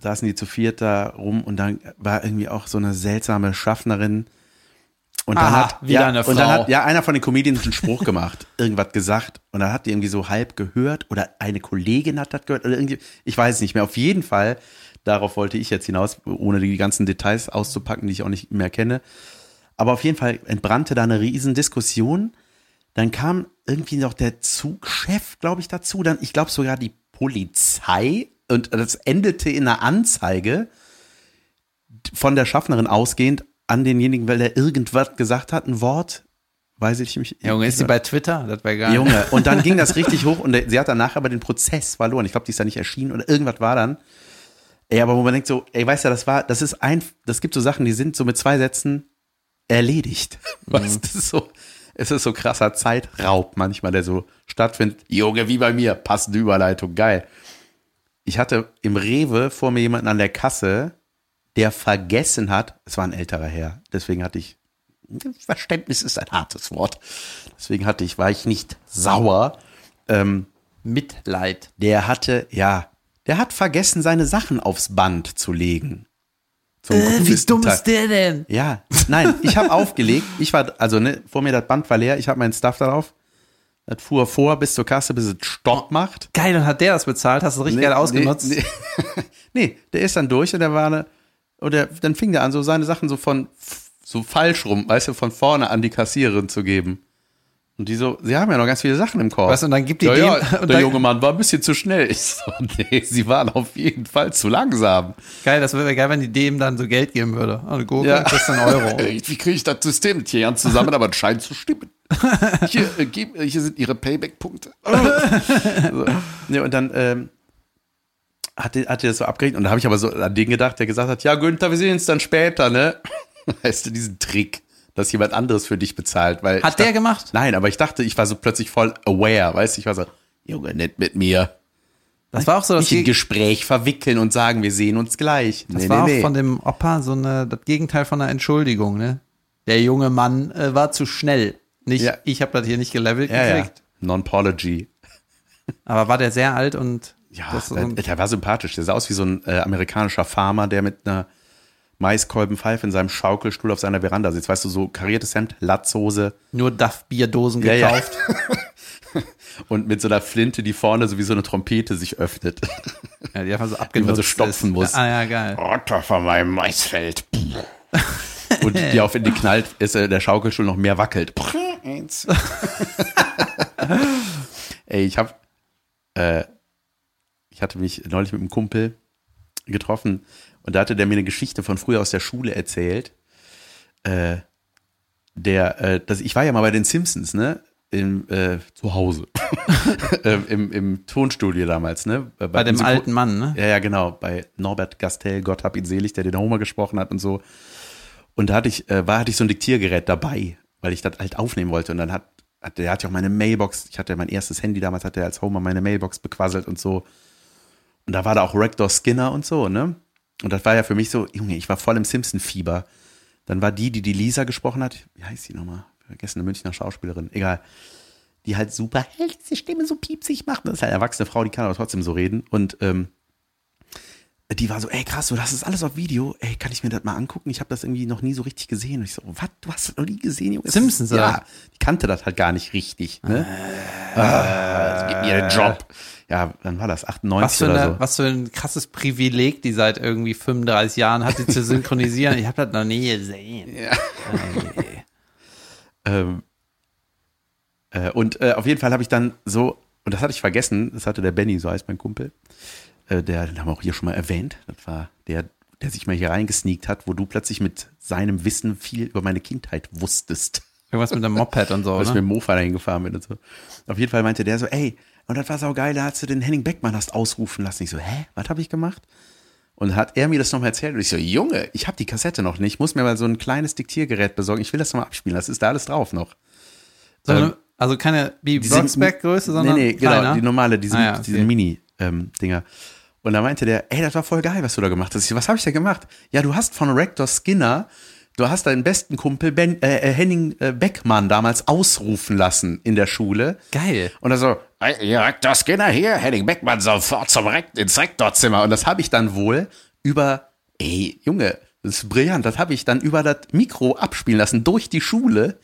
Speaker 2: saßen die zu viert da rum und dann war irgendwie auch so eine seltsame Schaffnerin und dann
Speaker 1: Aha,
Speaker 2: hat,
Speaker 1: wieder
Speaker 2: ja,
Speaker 1: eine
Speaker 2: und dann
Speaker 1: Frau.
Speaker 2: hat, ja, einer von den Comedians einen Spruch gemacht, [laughs] irgendwas gesagt und dann hat die irgendwie so halb gehört oder eine Kollegin hat das gehört oder irgendwie, ich weiß es nicht mehr, auf jeden Fall, darauf wollte ich jetzt hinaus, ohne die ganzen Details auszupacken, die ich auch nicht mehr kenne, aber auf jeden Fall entbrannte da eine riesen Diskussion. Dann kam irgendwie noch der Zugchef, glaube ich, dazu. Dann, ich glaube sogar die Polizei. Und das endete in einer Anzeige von der Schaffnerin ausgehend an denjenigen, weil der irgendwas gesagt hat, ein Wort. Weiß ich nicht.
Speaker 1: Junge, ist sie bei Twitter? Das wäre geil.
Speaker 2: Junge, und dann ging das [laughs] richtig hoch und sie hat danach aber den Prozess verloren. Ich glaube, die ist da nicht erschienen oder irgendwas war dann. Ey, aber wo man denkt so, ey, weißt du, das war, das ist ein, das gibt so Sachen, die sind so mit zwei Sätzen erledigt. [laughs] Weißt du, so, es ist so krasser Zeitraub manchmal, der so stattfindet. Junge, wie bei mir, passende Überleitung, geil. Ich hatte im Rewe vor mir jemanden an der Kasse, der vergessen hat, es war ein älterer Herr, deswegen hatte ich, Verständnis ist ein hartes Wort, deswegen hatte ich, war ich nicht sauer. Ähm,
Speaker 1: Mitleid.
Speaker 2: der hatte, ja, der hat vergessen, seine Sachen aufs Band zu legen. Zum größten Teil.
Speaker 1: der denn?
Speaker 2: Ja, nein, ich habe aufgelegt. Ich war, also ne, vor mir das Band war leer, ich habe meinen Stuff darauf. Das fuhr vor bis zur Kasse, bis es Stopp macht.
Speaker 1: Geil, dann hat der das bezahlt, hast du richtig geil ausgenutzt.
Speaker 2: Nee, nee. [laughs] nee, der ist dann durch und der war eine, oder dann fing der an, so seine Sachen so von, so falsch rum, weißt du, von vorne an die Kassiererin zu geben. Und die so, sie haben ja noch ganz viele Sachen im Korb.
Speaker 1: Weißt und dann gibt die
Speaker 2: ja,
Speaker 1: dem-
Speaker 2: ja, [laughs]
Speaker 1: und
Speaker 2: der
Speaker 1: dann-
Speaker 2: junge Mann war ein bisschen zu schnell. Ich so, nee, sie waren auf jeden Fall zu langsam.
Speaker 1: Geil, das wäre geil, wenn die dem dann so Geld geben würde. Eine Gurke
Speaker 2: Ja.
Speaker 1: kostet einen Euro. [laughs]
Speaker 2: Wie kriege ich das System hier ganz zusammen, aber es scheint zu stimmen. [laughs] Hier, äh, hier sind ihre Payback-Punkte. so. ja, und dann ähm, hat, er- hat er das so abgerechnet und da habe ich aber so an den gedacht, der gesagt hat, ja Günther, wir sehen uns dann später, ne? [laughs] Weißt du, diesen Trick, dass jemand anderes für dich bezahlt. Weil
Speaker 1: Hat
Speaker 2: ich
Speaker 1: der
Speaker 2: dachte-
Speaker 1: gemacht?
Speaker 2: Nein, aber ich dachte, ich war so plötzlich voll aware, weißt du, ich war so, Junge, nett mit mir.
Speaker 1: Das war auch so das,
Speaker 2: Nicht in Gespräch verwickeln und sagen, wir sehen uns gleich.
Speaker 1: das
Speaker 2: Nee,
Speaker 1: war
Speaker 2: nee,
Speaker 1: auch
Speaker 2: nee.
Speaker 1: von dem Opa so eine, das Gegenteil von einer Entschuldigung, ne? Der junge Mann äh, war zu schnell. Nicht,
Speaker 2: Ja.
Speaker 1: ich habe das hier nicht gelevelt
Speaker 2: ja, ja.
Speaker 1: gekriegt.
Speaker 2: Non-Pology.
Speaker 1: Aber war der sehr alt und
Speaker 2: Ja,
Speaker 1: das
Speaker 2: der, der war sympathisch. Der sah aus wie so ein äh, amerikanischer Farmer, der mit einer Maiskolbenpfeife in seinem Schaukelstuhl auf seiner Veranda sitzt. Weißt du, so kariertes Hemd, Latzhose
Speaker 1: nur Duff-Bierdosen
Speaker 2: Ja, ja.
Speaker 1: gekauft. [laughs]
Speaker 2: und mit so einer Flinte, die vorne so wie so eine Trompete sich öffnet.
Speaker 1: Ja, die einfach so [laughs]
Speaker 2: Die man
Speaker 1: abgenutzt
Speaker 2: so stopfen
Speaker 1: ist.
Speaker 2: muss.
Speaker 1: Ah ja, geil.
Speaker 2: Otter von meinem Maisfeld. [laughs] Und die auf in die knallt, ist äh, der Schaukelstuhl noch mehr wackelt. Ey, ich hab, äh, ich hatte mich neulich mit einem Kumpel getroffen und da hatte der mir eine Geschichte von früher aus der Schule erzählt. Äh, der, äh, das, ich war ja mal bei den Simpsons, ne? Im, äh, zu Hause. [laughs] ähm, im, Im Tonstudio damals, ne?
Speaker 1: Bei dem
Speaker 2: Synchro-
Speaker 1: alten Mann, ne?
Speaker 2: ja, ja, genau. Bei Norbert Gastel, Gott hab ihn selig, der den Homer gesprochen hat und so. Und da hatte ich, äh, war, hatte ich so ein Diktiergerät dabei, weil ich das halt aufnehmen wollte. Und dann hat, hat der hat ja auch meine Mailbox, ich hatte mein erstes Handy damals, hat er als Homer meine Mailbox bequasselt und so. Und da war da auch Rector Skinner und so, ne? Und das war ja für mich so, Junge, ich war voll im Simpson-Fieber. Dann war die, die die Lisa gesprochen hat, wie heißt die nochmal? Vergessen, eine Münchner Schauspielerin, egal. Die halt super hell diese Stimme so piepsig macht. Das ist halt eine erwachsene Frau, die kann aber trotzdem so reden. Und ähm, die war so, ey krass, du hast das alles auf Video, ey, kann ich mir das mal angucken? Ich habe das irgendwie noch nie so richtig gesehen. Und ich so, was, du hast das noch nie gesehen, Junge?
Speaker 1: Simpsons,
Speaker 2: Ja,
Speaker 1: oder?
Speaker 2: die kannte das halt gar nicht richtig, ne? Ah, gib mir den Job. Ja, dann war das 98
Speaker 1: Was für,
Speaker 2: oder
Speaker 1: eine,
Speaker 2: so.
Speaker 1: was für ein krasses Privileg die seit irgendwie 35 Jahren hat, die zu synchronisieren. Ich habe das noch nie gesehen. [laughs]
Speaker 2: Ähm, äh, und äh, auf jeden Fall habe ich dann so, und das hatte ich vergessen, das hatte der Benny, so heißt mein Kumpel, äh, der, den haben wir auch hier schon mal erwähnt, das war der, der sich mal hier reingesneakt hat, wo du plötzlich mit seinem Wissen viel über meine Kindheit wusstest.
Speaker 1: Irgendwas mit dem Moped und so,
Speaker 2: Weil ich mit
Speaker 1: ne?
Speaker 2: dem Mofa dahin gefahren bin und so. Auf jeden Fall meinte der so, ey, und das war so geil, da hast du den Henning Beckmann hast ausrufen lassen. Ich so, hä, was habe ich gemacht? Und hat er mir das nochmal erzählt und ich so, Junge, ich habe die Kassette noch nicht, muss mir mal so ein kleines Diktiergerät besorgen. Ich will das nochmal abspielen, das ist da alles drauf noch.
Speaker 1: So
Speaker 2: ähm,
Speaker 1: also keine
Speaker 2: sind-
Speaker 1: Blocksberg-Größe, sondern
Speaker 2: Nee, nee, genau,
Speaker 1: kleiner?
Speaker 2: die normale, diese,
Speaker 1: Ah ja,
Speaker 2: diese
Speaker 1: okay.
Speaker 2: Mini-Dinger. Und da meinte der, ey, das war voll geil, was du da gemacht hast. Ich was habe ich da gemacht? Ja, du hast von Rector Skinner, du hast deinen besten Kumpel ben, äh, äh, Henning äh, Beckmann damals ausrufen lassen in der Schule.
Speaker 1: Geil.
Speaker 2: Und er so, ey, ja, Rektor Skinner hier, Henning Beckmann sofort zum Rekt ins Rektorzimmer. Und das habe ich dann wohl über, ey, Junge, das ist brillant, das habe ich dann über das Mikro abspielen lassen durch die Schule,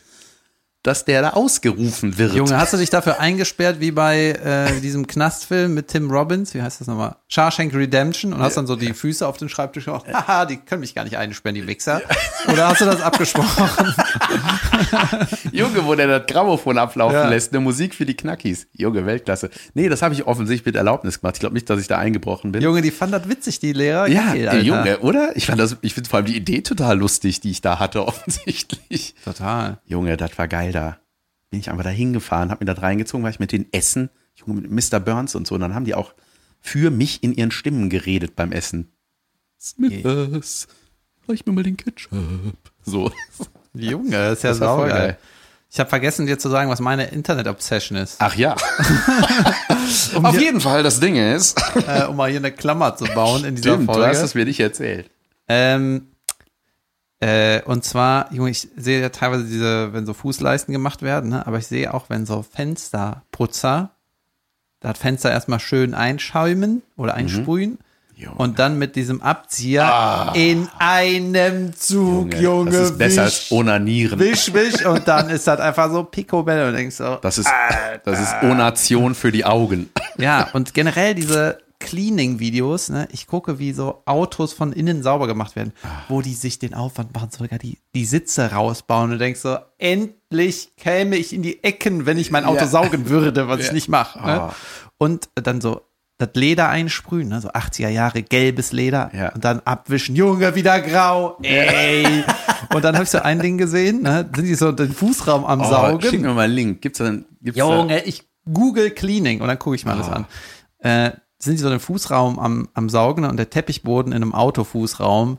Speaker 2: dass der da ausgerufen wird.
Speaker 1: Junge, hast du dich dafür eingesperrt wie bei äh, diesem Knastfilm mit Tim Robbins? Wie heißt das nochmal? Shawshank Redemption und hast dann so die Füße auf den Schreibtisch gemacht. Haha, die können mich gar nicht einsperren, die Wichser. Oder hast du das abgesprochen? [laughs]
Speaker 2: Junge, wo der das Grammophon ablaufen
Speaker 1: Ja.
Speaker 2: lässt, eine Musik für die Knackis. Junge, Weltklasse. Nee, das habe ich offensichtlich mit Erlaubnis gemacht. Ich glaube nicht, dass ich da eingebrochen bin.
Speaker 1: Junge, die fand das witzig, die Lehrer.
Speaker 2: ja,
Speaker 1: Geil, Alter.
Speaker 2: Junge, oder? Ich fand das, ich finde vor allem die Idee total lustig, die ich da hatte, [laughs] offensichtlich.
Speaker 1: Total.
Speaker 2: Junge, das war geil da. Bin ich einfach da hingefahren, hab mir das reingezogen, war ich mit den Essen, Junge, mit Mr. Burns und so. Und dann haben die auch für mich in ihren Stimmen geredet beim Essen. Smithers, reich mir mal den Ketchup. So.
Speaker 1: Junge, das ist ja
Speaker 2: Das
Speaker 1: saugeil.
Speaker 2: geil.
Speaker 1: Ich habe vergessen, dir zu sagen, was meine Internet-Obsession ist,
Speaker 2: Ach ja. [laughs] Auf jeden Fall, das Ding ist.
Speaker 1: äh, um mal hier eine Klammer zu bauen in dieser
Speaker 2: Stimmt, du
Speaker 1: Folge.
Speaker 2: hast es mir nicht erzählt.
Speaker 1: Ähm, äh, und zwar, Junge, ich sehe ja teilweise diese, wenn so Fußleisten gemacht werden, ne? aber ich sehe auch, wenn so Fensterputzer das Fenster erstmal schön einschäumen oder einsprühen
Speaker 2: Junge.
Speaker 1: und dann mit diesem Abzieher in einem Zug, Junge,
Speaker 2: das ist besser
Speaker 1: wisch,
Speaker 2: als Onanieren.
Speaker 1: wisch, wisch und dann ist das einfach so Picobello und denkst so,
Speaker 2: Das ist, das ist Onation für die Augen.
Speaker 1: Ja, und generell diese Cleaning-Videos, ne, ich gucke, wie so Autos von innen sauber gemacht werden, wo die sich den Aufwand machen, sogar die, die Sitze rausbauen und du denkst so, endlich käme ich in die Ecken, wenn ich mein Auto
Speaker 2: Ja.
Speaker 1: saugen würde, was [laughs] ich nicht mache. Ne?
Speaker 2: Ah.
Speaker 1: Und dann so das Leder einsprühen, ne, so 80er Jahre gelbes Leder
Speaker 2: Ja.
Speaker 1: und dann abwischen, Junge, wieder grau, ey. und dann habe ich so ein Ding gesehen, ne, sind die so den Fußraum am
Speaker 2: Oh,
Speaker 1: Saugen.
Speaker 2: schick mir mal einen Link. Gibt's da, gibt's da,
Speaker 1: Junge, ich google Cleaning und dann gucke ich mal alles an. Äh, sind die so den Fußraum am, am Saugen und der Teppichboden in einem Autofußraum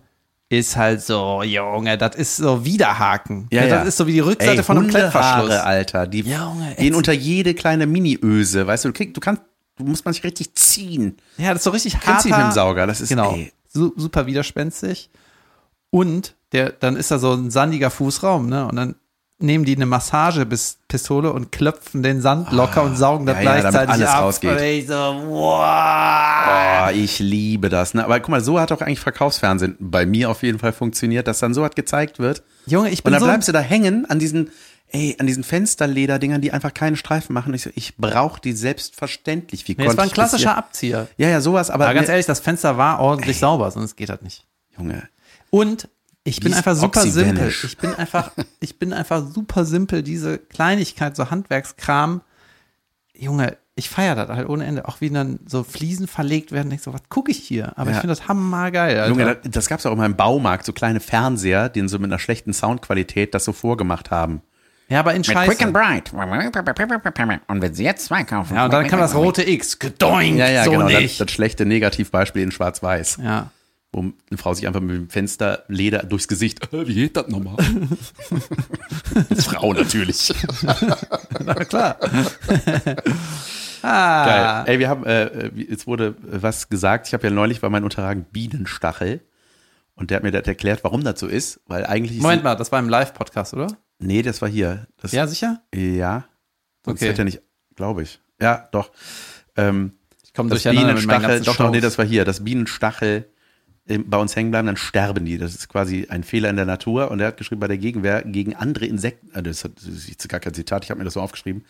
Speaker 1: ist halt so, Junge, das ist so Widerhaken.
Speaker 2: Ja, ja.
Speaker 1: Das ist so wie die Rückseite
Speaker 2: Ey,
Speaker 1: von einem Klettverschluss.
Speaker 2: Alter. Die
Speaker 1: Junge,
Speaker 2: gehen unter jede kleine Mini-Öse. Weißt du, du, krieg, du kannst du musst man sich richtig ziehen.
Speaker 1: Ja, das ist so richtig
Speaker 2: dich mit dem Sauger? Das ist,
Speaker 1: Genau. Su super widerspenstig. Und der, dann ist da so ein sandiger Fußraum, ne? Und dann nehmen die eine Massagepistole und klopfen den Sand locker und saugen das
Speaker 2: Ah, ja, ja,
Speaker 1: gleichzeitig
Speaker 2: alles
Speaker 1: ab.
Speaker 2: rausgeht.
Speaker 1: Und ich so, wow.
Speaker 2: Oh, ich liebe das. Ne? Aber guck mal, so hat auch eigentlich Verkaufsfernsehen bei mir auf jeden Fall funktioniert, dass dann so hat gezeigt wird.
Speaker 1: Junge, ich
Speaker 2: Und
Speaker 1: bin
Speaker 2: dann
Speaker 1: so.
Speaker 2: bleibst du da hängen an diesen, ey, an diesen Fensterlederdingern, die einfach keinen Streifen machen. Und ich so, ich brauche die selbstverständlich. Wie
Speaker 1: Nee, das war ein klassischer Abzieher.
Speaker 2: Ja, ja, sowas, aber
Speaker 1: Aber ganz ehrlich, das Fenster war ordentlich sauber, sonst geht das nicht.
Speaker 2: Junge,
Speaker 1: Und ich bin einfach super simpel. Ich bin einfach, ich bin einfach super simpel. Diese Kleinigkeit, so Handwerkskram. Junge, ich feiere das halt ohne Ende. Auch wie dann so Fliesen verlegt werden. Ich so, was gucke ich hier? Aber
Speaker 2: Ja.
Speaker 1: ich finde das hammergeil. Alter.
Speaker 2: Junge, das, das gab's auch immer im Baumarkt, so kleine Fernseher, die so mit einer schlechten Soundqualität das so vorgemacht haben.
Speaker 1: ja, aber in
Speaker 3: Mit Quick and
Speaker 1: Scheiße.
Speaker 3: Bright. Und wenn Sie jetzt zwei kaufen.
Speaker 1: Ja, und dann kam das rote X. Gedoink.
Speaker 2: Ja, ja,
Speaker 1: so
Speaker 2: genau. Das,
Speaker 1: nicht.
Speaker 2: das schlechte Negativbeispiel in Schwarz-Weiß,
Speaker 1: ja.
Speaker 2: Wo eine Frau sich einfach mit dem Fensterleder durchs Gesicht, äh, wie geht das nochmal? [laughs] Als Frau natürlich. [laughs]
Speaker 1: Na klar. [laughs] ah.
Speaker 2: Geil. Ey, wir haben, äh, wie- jetzt wurde äh, was gesagt. Ich habe ja neulich bei meinen Unterlagen Bienenstachel. Und der hat mir das erklärt, warum das so ist. Weil eigentlich.
Speaker 1: Moment mal, das war im Live-Podcast, oder?
Speaker 2: Nee, das war hier. Das,
Speaker 1: Ja, sicher?
Speaker 2: Ja. Sonst
Speaker 1: Okay.
Speaker 2: hätte er nicht, glaube ich. Ja, doch. Ähm,
Speaker 1: Ich komme durcheinander mit meinen
Speaker 2: Bienenstachel, doch, doch, nee, das war hier. Das Bienenstachel bei uns hängen bleiben, dann sterben die. Das ist quasi ein Fehler in der Natur. Und er hat geschrieben, bei der Gegenwehr gegen andere Insekten, äh, das, ist gar kein Zitat, ich habe mir das so aufgeschrieben,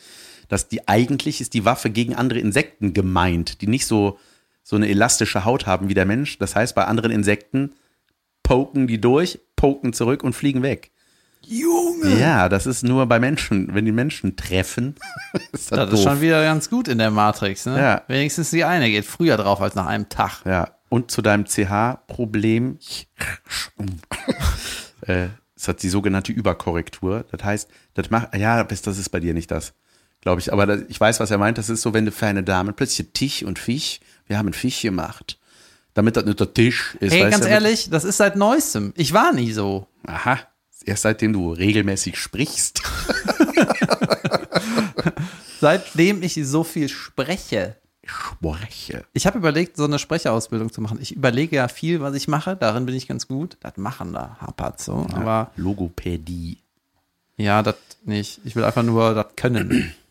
Speaker 2: dass die eigentlich ist die Waffe gegen andere Insekten gemeint, die nicht so, so eine elastische Haut haben wie der Mensch. Das heißt, bei anderen Insekten poken die durch, poken zurück und fliegen weg.
Speaker 1: Junge!
Speaker 2: Ja, das ist nur bei Menschen. Wenn die Menschen treffen, [laughs] ist das,
Speaker 1: Das
Speaker 2: doof.
Speaker 1: ist schon wieder ganz gut in der Matrix, ne?
Speaker 2: Ja.
Speaker 1: Wenigstens die eine geht früher drauf als nach einem Tag.
Speaker 2: Ja, und zu deinem CH-Problem, [laughs] äh, es hat die sogenannte Überkorrektur. Das heißt, das macht, ja, das das ist bei dir nicht das, glaube ich. Aber das, ich weiß, was er meint. Das ist so, wenn du für eine Dame plötzlich Tisch und Fisch, wir haben Fisch gemacht, damit das nicht der Tisch ist.
Speaker 1: Hey, ganz ehrlich, das ist seit neuestem. Ich war nie so.
Speaker 2: Aha, erst seitdem du regelmäßig sprichst. [laughs]
Speaker 1: Seitdem ich so viel spreche.
Speaker 2: Spreche.
Speaker 1: Ich habe überlegt, so eine Sprecherausbildung zu machen. Ich überlege ja viel, was ich mache. Darin bin ich ganz gut. Das machen da hapert so. Aber
Speaker 2: Logopädie.
Speaker 1: ja, das nicht. Ich will einfach nur das können. [clears throat]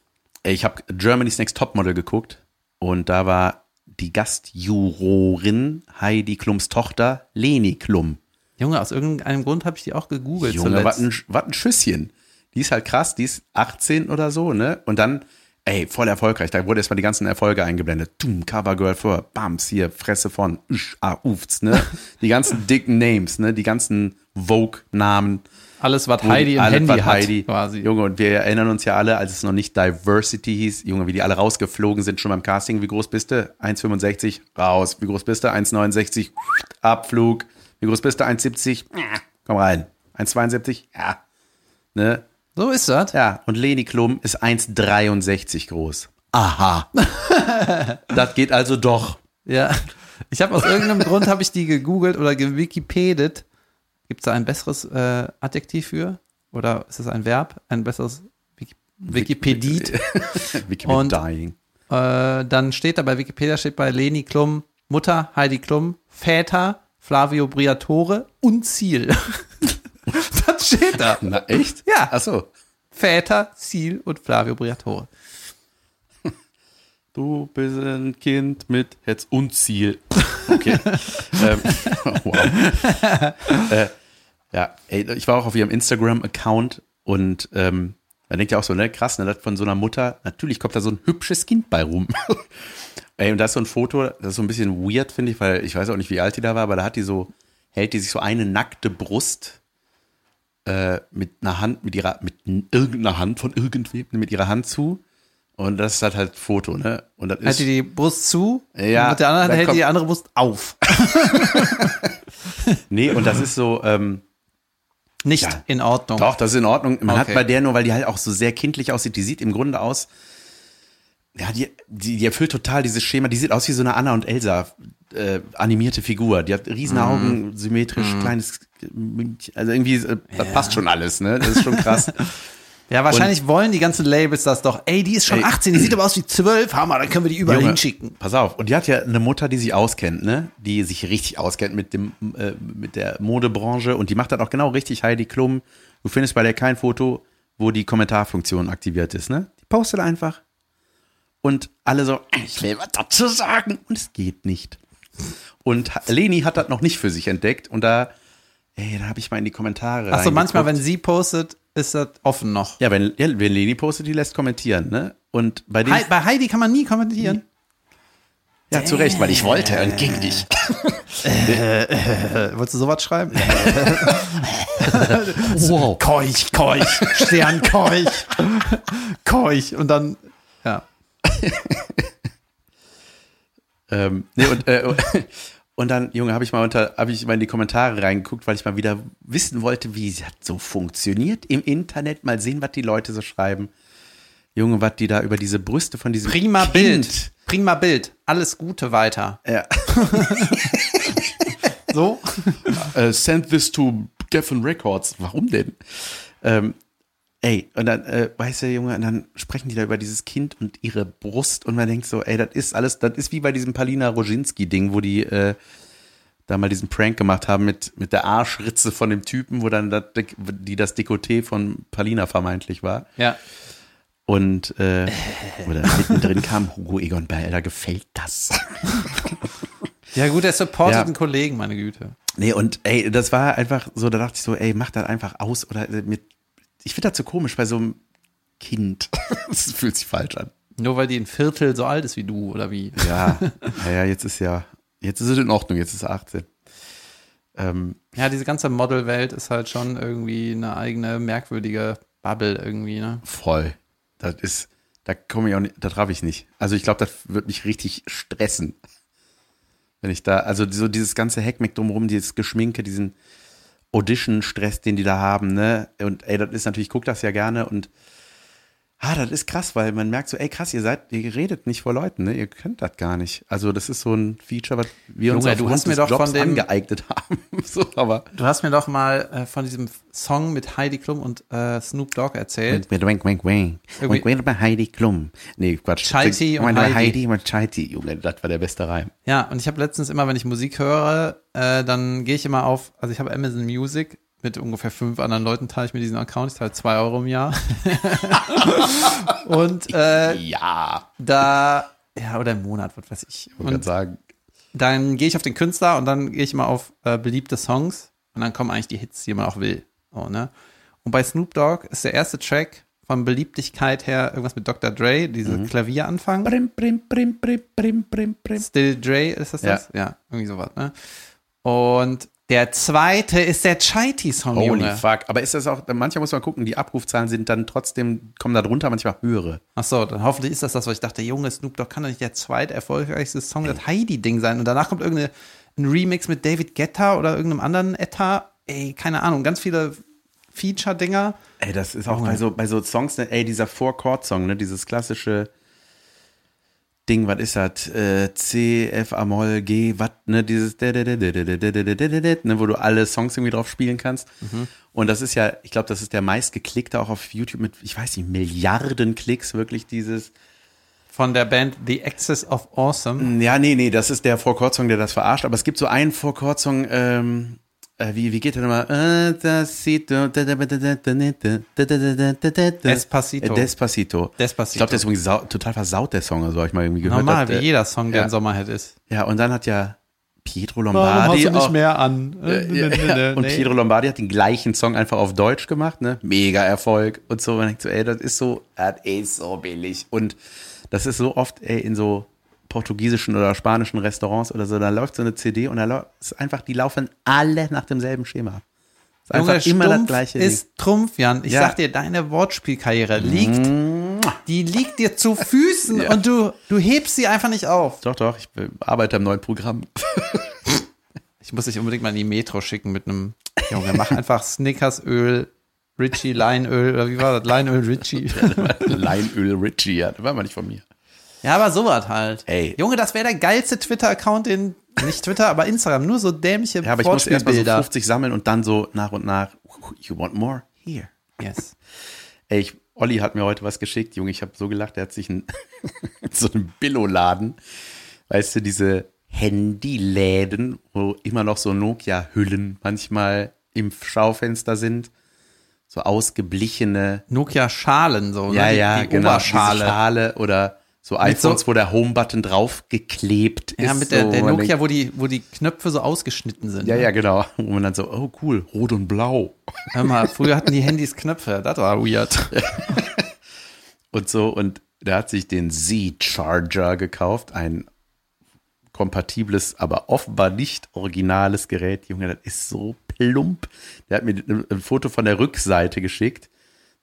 Speaker 2: Ich habe Germany's Next Topmodel geguckt und da war die Gastjurorin Heidi Klums Tochter Leni Klum.
Speaker 1: Junge, aus irgendeinem Grund habe ich die auch gegoogelt
Speaker 2: Junge, was ein, was ein Schüsschen. Die ist halt krass, die ist 18 oder so, ne? Und dann, ey, voll erfolgreich. Da wurde erstmal die ganzen Erfolge eingeblendet. Tum, Covergirl für Bams, hier, Fresse von, Usch, ah, Ufts, ne? Die ganzen [laughs] dicken Names, ne? Die ganzen Vogue-Namen.
Speaker 1: Alles, was Heidi im
Speaker 2: alle,
Speaker 1: Handy hat,
Speaker 2: Heidi,
Speaker 1: quasi.
Speaker 2: Junge, und wir erinnern uns ja alle, als es noch nicht Diversity hieß, Junge, wie die alle rausgeflogen sind schon beim Casting. Wie groß bist du? 1,65, raus. Wie groß bist du? 1,69, Abflug. Wie groß bist du? 1,70, komm rein. 1,72, ja. Ne?
Speaker 1: So ist das.
Speaker 2: Ja, und Leni Klum ist 1,63 groß. Aha. [laughs] das geht also doch.
Speaker 1: Ja. Ich habe aus irgendeinem Grund habe ich die gegoogelt oder gewikipedet. Gibt es da ein besseres äh, Adjektiv für? Oder ist es ein Verb? Ein besseres Wiki Wikipedit? [laughs]
Speaker 2: Wikipedia.
Speaker 1: Äh, dann steht da bei Wikipedia steht bei Leni Klum Mutter Heidi Klum, Väter Flavio Briatore und Ziel. [laughs] steht da.
Speaker 2: Na, echt?
Speaker 1: Ja.
Speaker 2: Ach so.
Speaker 1: Väter, Ziel und Flavio Briatore.
Speaker 2: Du bist ein Kind mit Herz und Ziel. Okay. [laughs] ähm, [laughs] wow. äh, ja, ey, ich war auch auf ihrem Instagram-Account und ähm, man denkt ja auch so, ne, krass, ne, das von so einer Mutter, natürlich kommt da so ein hübsches Kind bei rum. [laughs] ey, und da ist so ein Foto, das ist so ein bisschen weird, finde ich, weil ich weiß auch nicht, wie alt die da war, aber da hat die so, hält die sich so eine nackte Brust äh, mit einer Hand, mit ihrer, mit irgendeiner Hand von irgendwem, mit ihrer Hand zu. Und das ist halt halt Foto, ne? Und das
Speaker 1: Hält
Speaker 2: ist,
Speaker 1: die die Brust zu
Speaker 2: Ja,
Speaker 1: und mit der anderen
Speaker 2: dann
Speaker 1: hält
Speaker 2: kommt-
Speaker 1: die andere Brust auf. [laughs]
Speaker 2: nee, und das ist so, ähm,
Speaker 1: Nicht
Speaker 2: Ja.
Speaker 1: in Ordnung.
Speaker 2: doch, das ist in Ordnung. Man hat
Speaker 1: Okay.
Speaker 2: bei der nur, weil die halt auch so sehr kindlich aussieht, die sieht im Grunde aus, ja, die, die, die erfüllt total dieses Schema, die sieht aus wie so eine Anna und Elsa äh, animierte Figur. Die hat riesen. Augen, symmetrisch, kleines, also irgendwie, äh, das passt schon alles, ne? Das ist schon krass. [laughs]
Speaker 1: Ja, wahrscheinlich wollen die ganzen Labels das doch. Ey, die ist schon
Speaker 2: Ey.
Speaker 1: 18, die sieht aber aus wie 12. Hammer, dann können wir die überall
Speaker 2: Junge,
Speaker 1: hinschicken.
Speaker 2: Pass auf. Und die hat ja eine Mutter, die sich auskennt, ne? Die sich richtig auskennt mit dem, äh, mit der Modebranche und die macht das auch genau richtig. Heidi Klum. Du findest bei der kein Foto, wo die Kommentarfunktion aktiviert ist, ne? Die postet einfach. Und alle so, ich will was dazu sagen. Und es geht nicht. Und Leni hat das noch nicht für sich entdeckt. Und da, ey, da habe ich mal in die Kommentare.
Speaker 1: Achso, manchmal, wenn sie postet, ist das offen noch.
Speaker 2: Ja, wenn, ja, wenn Leni postet, die lässt kommentieren, ne? Und bei.
Speaker 1: Hei- Bei Heidi kann man nie kommentieren.
Speaker 2: Ja, zu Recht, weil ich wollte und ging nicht. [laughs]
Speaker 1: Äh, wolltest du sowas schreiben? [laughs]
Speaker 3: Wow.
Speaker 1: Keuch, Keuch, Stern, Keuch, Keuch. Und dann, ja. [laughs]
Speaker 2: Ähm, nee, und, äh, [laughs] und dann, Junge, habe ich mal unter, habe ich mal in die Kommentare reingeguckt, weil ich mal wieder wissen wollte, wie das so funktioniert im Internet. Mal sehen, was die Leute so schreiben. Junge, was die da über diese Brüste von diesem
Speaker 1: Prima
Speaker 2: kind.
Speaker 1: Bild. Prima Bild. Alles Gute weiter.
Speaker 2: Ja. [laughs]
Speaker 1: So?
Speaker 2: Äh, send this to Geffen Records. Warum denn? Ähm, ey, und dann, äh, weißt du, Junge, und dann sprechen die da über dieses Kind und ihre Brust und man denkt so, ey, das ist alles, das ist wie bei diesem Palina Roginski-Ding, wo die äh, da mal diesen Prank gemacht haben mit, mit der Arschritze von dem Typen, wo dann das, die das Dekolleté von Palina vermeintlich war.
Speaker 1: Ja.
Speaker 2: Und äh, oder mittendrin kam Hugo Egon Bell, da gefällt das. [laughs]
Speaker 1: Ja, gut, er supportet
Speaker 2: Ja.
Speaker 1: einen Kollegen, meine Güte.
Speaker 2: Nee, und ey, das war einfach so, da dachte ich so, ey, mach das einfach aus oder äh, mit. Ich finde das so komisch bei so einem Kind. [laughs] Das fühlt sich falsch an.
Speaker 1: Nur weil die ein Viertel so alt ist wie du, oder wie?
Speaker 2: Ja, [laughs] naja, jetzt ist ja, jetzt ist es in Ordnung, jetzt ist er 18. Ähm,
Speaker 1: Ja, diese ganze Modelwelt ist halt schon irgendwie eine eigene merkwürdige Bubble irgendwie, ne?
Speaker 2: voll. Das ist, da komme ich auch nicht, da treffe ich nicht. Also ich glaube, das wird mich richtig stressen. Wenn ich da, also so dieses ganze Heckmeck drumherum, dieses Geschminke, diesen Audition-Stress, den die da haben, ne? Und ey, das ist natürlich, ich gucke das ja gerne und ah, das ist krass, weil man merkt so, ey krass, ihr seid, ihr redet nicht vor Leuten, ne? Ihr könnt das gar nicht. Also das ist so ein Feature, was wir uns
Speaker 1: Junge,
Speaker 2: aufgrund
Speaker 1: du hast mir doch
Speaker 2: Jobs
Speaker 1: von dem-
Speaker 2: angeeignet [laughs] haben. so, aber
Speaker 1: Du hast mir doch mal äh, von diesem Song mit Heidi Klum und äh, Snoop Dogg erzählt.
Speaker 2: Wink, wink.
Speaker 1: Irgendwie-
Speaker 2: Wink, wink bei Heidi Klum. Nee, Quatsch.
Speaker 1: Chaiti und Heidi.
Speaker 2: Heidi und Chaiti. Junge, das war der beste Reim.
Speaker 1: Ja, und ich habe letztens immer, wenn ich Musik höre, äh, dann gehe ich immer auf, also ich habe Amazon Music mit ungefähr fünf anderen Leuten teile ich mir diesen Account, ich zahle zwei Euro im Jahr. [laughs] und äh,
Speaker 2: Ja.
Speaker 1: da, ja, oder im Monat, was weiß ich.
Speaker 2: Ich
Speaker 1: Und
Speaker 2: gerade sagen.
Speaker 1: dann gehe ich auf den Künstler und dann gehe ich immer auf äh, beliebte Songs und dann kommen eigentlich die Hits, die man auch will. So, ne? Und bei Snoop Dogg ist der erste Track von Beliebtigkeit her irgendwas mit Dr. Dre, diese Klavieranfang.
Speaker 2: Brim, brim, brim, brim, brim, brim, brim.
Speaker 1: Still Dre, ist das
Speaker 2: Ja.
Speaker 1: das? Ja, irgendwie sowas, ne? Und der zweite ist der Chaiti-Song,
Speaker 2: Holy
Speaker 1: Junge.
Speaker 2: fuck. Aber ist das auch, manchmal muss man gucken, die Abrufzahlen sind dann trotzdem, kommen da drunter manchmal höhere.
Speaker 1: Ach so, dann hoffentlich ist das das, was ich dachte, Junge, Snoop Dogg kann doch nicht der zweiterfolgreichste Song, das Heidi-Ding sein. Und danach kommt irgendein ein Remix mit David Guetta oder irgendeinem anderen Etta. Ey, keine Ahnung, ganz viele Feature-Dinger.
Speaker 2: Ey, das ist auch bei so, bei so Songs, ne, ey, dieser Four-Chord-Song, ne, dieses klassische Ding, was ist das? Äh, C, F, A, Moll, G, was, ne, dieses, ne, wo du alle Songs irgendwie drauf spielen kannst. Und das ist ja, ich glaube, das ist der meistgeklickte auch auf YouTube mit, ich weiß nicht, Milliarden Klicks, wirklich dieses.
Speaker 1: Von der Band The Axis of Awesome.
Speaker 2: Ja, nee, nee, das ist der Four-Chord-Song, der das verarscht, aber es gibt so einen Four-Chord-Song, ähm, äh, wie, wie geht der nochmal? Äh, Despacito.
Speaker 1: Despacito.
Speaker 2: Äh, Despacito. Ich glaube, der ist übrigens sau, total versaut, der Song, also habe ich mal irgendwie gehört.
Speaker 1: Normal,
Speaker 2: dass,
Speaker 1: wie
Speaker 2: äh,
Speaker 1: jeder Song, der
Speaker 2: ja.
Speaker 1: ein Sommerhit ist.
Speaker 2: Ja, und dann hat ja Pietro Lombardi auch,
Speaker 1: mehr an?
Speaker 2: äh, ja, ja. und Pietro Lombardi hat den gleichen Song einfach auf Deutsch gemacht, ne? Mega Erfolg und so. Man denkt so, ey, das ist so, das ist so billig. Und das ist so oft, ey, in so portugiesischen oder spanischen Restaurants oder so, da läuft so eine CD und da läuft ist einfach, die laufen alle nach demselben Schema. Ist
Speaker 1: Junge,
Speaker 2: einfach immer das gleiche Ding.
Speaker 1: ist Trumpf, Jan. Ich
Speaker 2: Ja.
Speaker 1: sag dir, deine Wortspielkarriere liegt, die liegt dir zu Füßen
Speaker 2: Ja.
Speaker 1: und du, du hebst sie einfach nicht auf.
Speaker 2: Doch, doch, ich arbeite am neuen Programm. [laughs]
Speaker 1: Ich muss dich unbedingt mal in die Metro schicken mit einem, Junge, mach einfach Snickersöl, Richie Leinöl, oder wie war das? Leinöl Richie. [laughs]
Speaker 2: Leinöl Richie, ja, das war mal nicht von mir.
Speaker 1: Ja, aber sowas halt.
Speaker 2: Ey.
Speaker 1: Junge, das wäre der geilste Twitter-Account, den, nicht Twitter, aber Instagram, nur so dämliche
Speaker 2: Ja, aber ich muss erst mal so
Speaker 1: Wortspielbilder.
Speaker 2: 50 sammeln und dann so nach und nach, you want more? Here.
Speaker 1: Yes.
Speaker 2: Ey, ich, Olli hat mir heute was geschickt, Junge. Ich habe so gelacht, er hat sich ein, [laughs] so einen Billo-Laden, weißt du, diese Handyläden, wo immer noch so Nokia-Hüllen manchmal im Schaufenster sind. So ausgeblichene,
Speaker 1: Nokia-Schalen, so,
Speaker 2: ja,
Speaker 1: ne?
Speaker 2: ja,
Speaker 1: die, die
Speaker 2: genau,
Speaker 1: Oberschale.
Speaker 2: Schale oder so
Speaker 1: Mit so-
Speaker 2: iPhones, wo der Home-Button drauf geklebt ist.
Speaker 1: Ja, mit der,
Speaker 2: so,
Speaker 1: der Nokia, wo die, wo die Knöpfe so ausgeschnitten sind.
Speaker 2: Ja,
Speaker 1: ne?
Speaker 2: ja, genau. Wo man dann so, oh cool, rot und blau.
Speaker 1: Hör mal, früher hatten die Handys Knöpfe, das war weird. [laughs]
Speaker 2: und so. Und der hat sich den Z-Charger gekauft, ein kompatibles, aber offenbar nicht originales Gerät. Junge, das ist so plump. Der hat mir ein Foto von der Rückseite geschickt.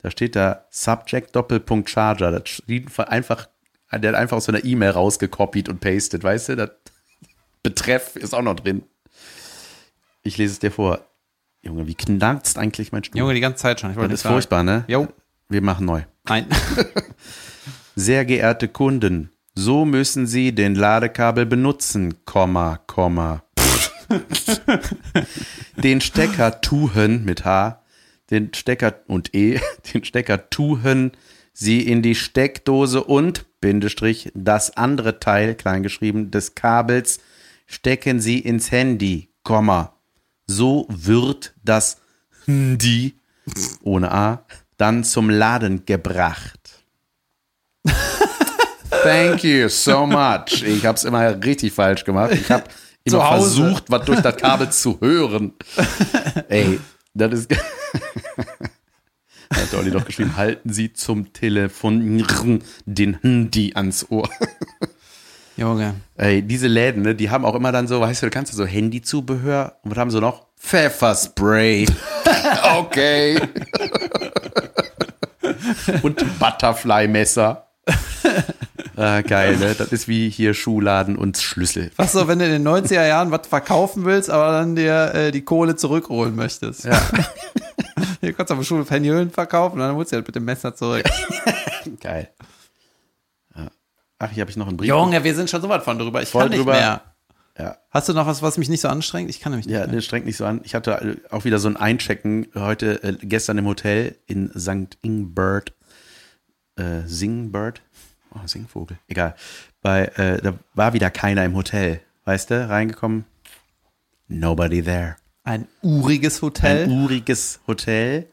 Speaker 2: Da steht da Subject Doppelpunkt Charger. Das steht einfach, der hat einfach aus so einer E-Mail rausgekopiert und pastet, weißt du? Das [laughs] Betreff ist auch noch drin. Ich lese es dir vor. Junge, wie knarzt eigentlich mein Stuhl?
Speaker 1: Junge, die ganze Zeit schon.
Speaker 2: Das ist
Speaker 1: sagen.
Speaker 2: furchtbar, ne?
Speaker 1: Jo,
Speaker 2: Wir machen neu.
Speaker 1: nein. [laughs]
Speaker 2: Sehr geehrte Kunden, so müssen Sie den Ladekabel benutzen, Komma, Komma. [laughs] den Stecker tuhen mit H, den Stecker und E, den Stecker tuhen Sie in die Steckdose und Bindestrich das andere Teil kleingeschrieben des Kabels stecken Sie ins Handy, Komma. So wird das Handy ohne A dann zum Laden gebracht. [laughs] Thank you so much. Ich habe es immer richtig falsch gemacht. Ich habe [laughs] immer versucht, was durch das Kabel zu hören. [laughs] Ey, das ist. Hat Olli doch geschrieben, halten Sie zum Telefonieren den Handy ans Ohr. [laughs]
Speaker 1: Junge.
Speaker 2: Ey, diese Läden, ne, die haben auch immer dann so, weißt du, du kannst so Handyzubehör und was haben sie noch? Pfefferspray. [laughs] okay. [laughs] und Butterfly-Messer. Ah, geil, ne? Das ist wie hier Schuhladen und Schlüssel.
Speaker 1: Was so, wenn du in den 90er Jahren was verkaufen willst, aber dann dir äh, die Kohle zurückholen möchtest.
Speaker 2: Ja.
Speaker 1: Hier [laughs] kannst du auf der Schule Peniolen verkaufen und dann holst du halt mit dem Messer zurück. [laughs]
Speaker 2: Geil. Ja. Ach, hier habe ich noch einen Brief.
Speaker 1: Junge, wir sind schon so weit von drüber. Ich
Speaker 2: Voll
Speaker 1: kann nicht
Speaker 2: drüber.
Speaker 1: mehr.
Speaker 2: Ja.
Speaker 1: Hast du noch was, was mich nicht so anstrengt? Ich kann nämlich nicht
Speaker 2: Ja, das strengt nicht so an. Ich hatte auch wieder so ein Einchecken heute, äh, gestern im Hotel in St. Ingbert. Äh, Singbird? Oh, Singvogel. Egal. Bei, äh, da war wieder keiner im Hotel. Weißt du, reingekommen. Nobody there.
Speaker 1: Ein uriges Hotel.
Speaker 2: Ein uriges Hotel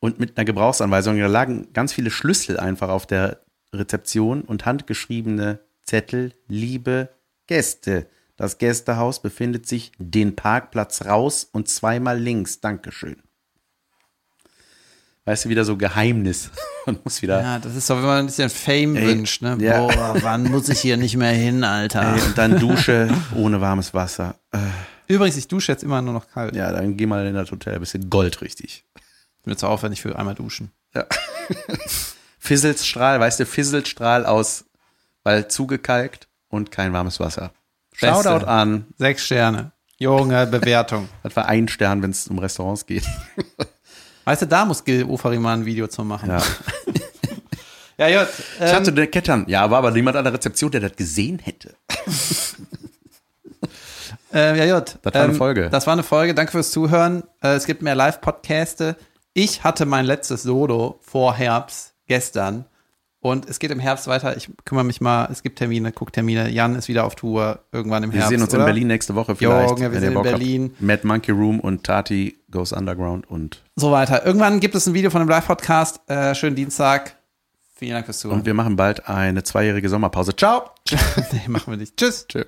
Speaker 2: und mit einer Gebrauchsanweisung. Da lagen ganz viele Schlüssel einfach auf der Rezeption und handgeschriebene Zettel. Liebe Gäste, das Gästehaus befindet sich den Parkplatz raus und zweimal links. Dankeschön. Weißt du, wieder so Geheimnis. [laughs] Man muss wieder.
Speaker 1: ja, das ist so, wenn man ein bisschen Fame
Speaker 2: Ey,
Speaker 1: wünscht, ne?
Speaker 2: ja.
Speaker 1: Boah, wann muss ich hier nicht mehr hin, Alter?
Speaker 2: Ey, und dann Dusche ohne warmes Wasser. Äh,
Speaker 1: Übrigens, ich dusche jetzt immer nur noch kalt.
Speaker 2: ja, dann geh mal in das Hotel, ein bisschen goldrichtig.
Speaker 1: Ist mir zu aufwendig für einmal duschen. [laughs]
Speaker 2: Fizzelsstrahl, weißt du, Fizzelsstrahl aus, weil zugekalkt und kein warmes Wasser.
Speaker 1: Beste.
Speaker 2: Shoutout an.
Speaker 1: Sechs Sterne. Junge, Bewertung. [laughs]
Speaker 2: Das war ein Stern, wenn es um Restaurants geht. [laughs]
Speaker 1: Weißt du, da muss Gil Ofari mal ein Video zu machen.
Speaker 2: Ja.
Speaker 1: Ja, gut.
Speaker 2: Ich
Speaker 1: Ähm,
Speaker 2: hatte den Kettern. Ja, war aber niemand an der Rezeption, der das gesehen hätte.
Speaker 1: Äh, ja, gut.
Speaker 2: Das war eine Folge.
Speaker 1: Das war eine Folge. Danke fürs Zuhören. Äh, es gibt mehr Live-Podcaste. Ich hatte mein letztes Solo vor Herbst, gestern. Und es geht im Herbst weiter. Ich kümmere mich mal. Es gibt Termine, Gucktermine. Jan ist wieder auf Tour irgendwann im
Speaker 2: Wir
Speaker 1: Herbst.
Speaker 2: sehen uns
Speaker 1: oder?
Speaker 2: in Berlin nächste Woche vielleicht.
Speaker 1: Junge, wir
Speaker 2: wenn
Speaker 1: sind in
Speaker 2: Bock habt.
Speaker 1: Berlin.
Speaker 2: Mad Monkey Room und Tati Goes Underground und,
Speaker 1: So weiter. Irgendwann gibt es ein Video von dem Live-Podcast. Äh, schönen Dienstag. Vielen Dank fürs Zuhören.
Speaker 2: und wir machen bald eine zweijährige Sommerpause. Ciao! [laughs]
Speaker 1: nee, machen wir nicht. Tschüss.
Speaker 2: Tschö.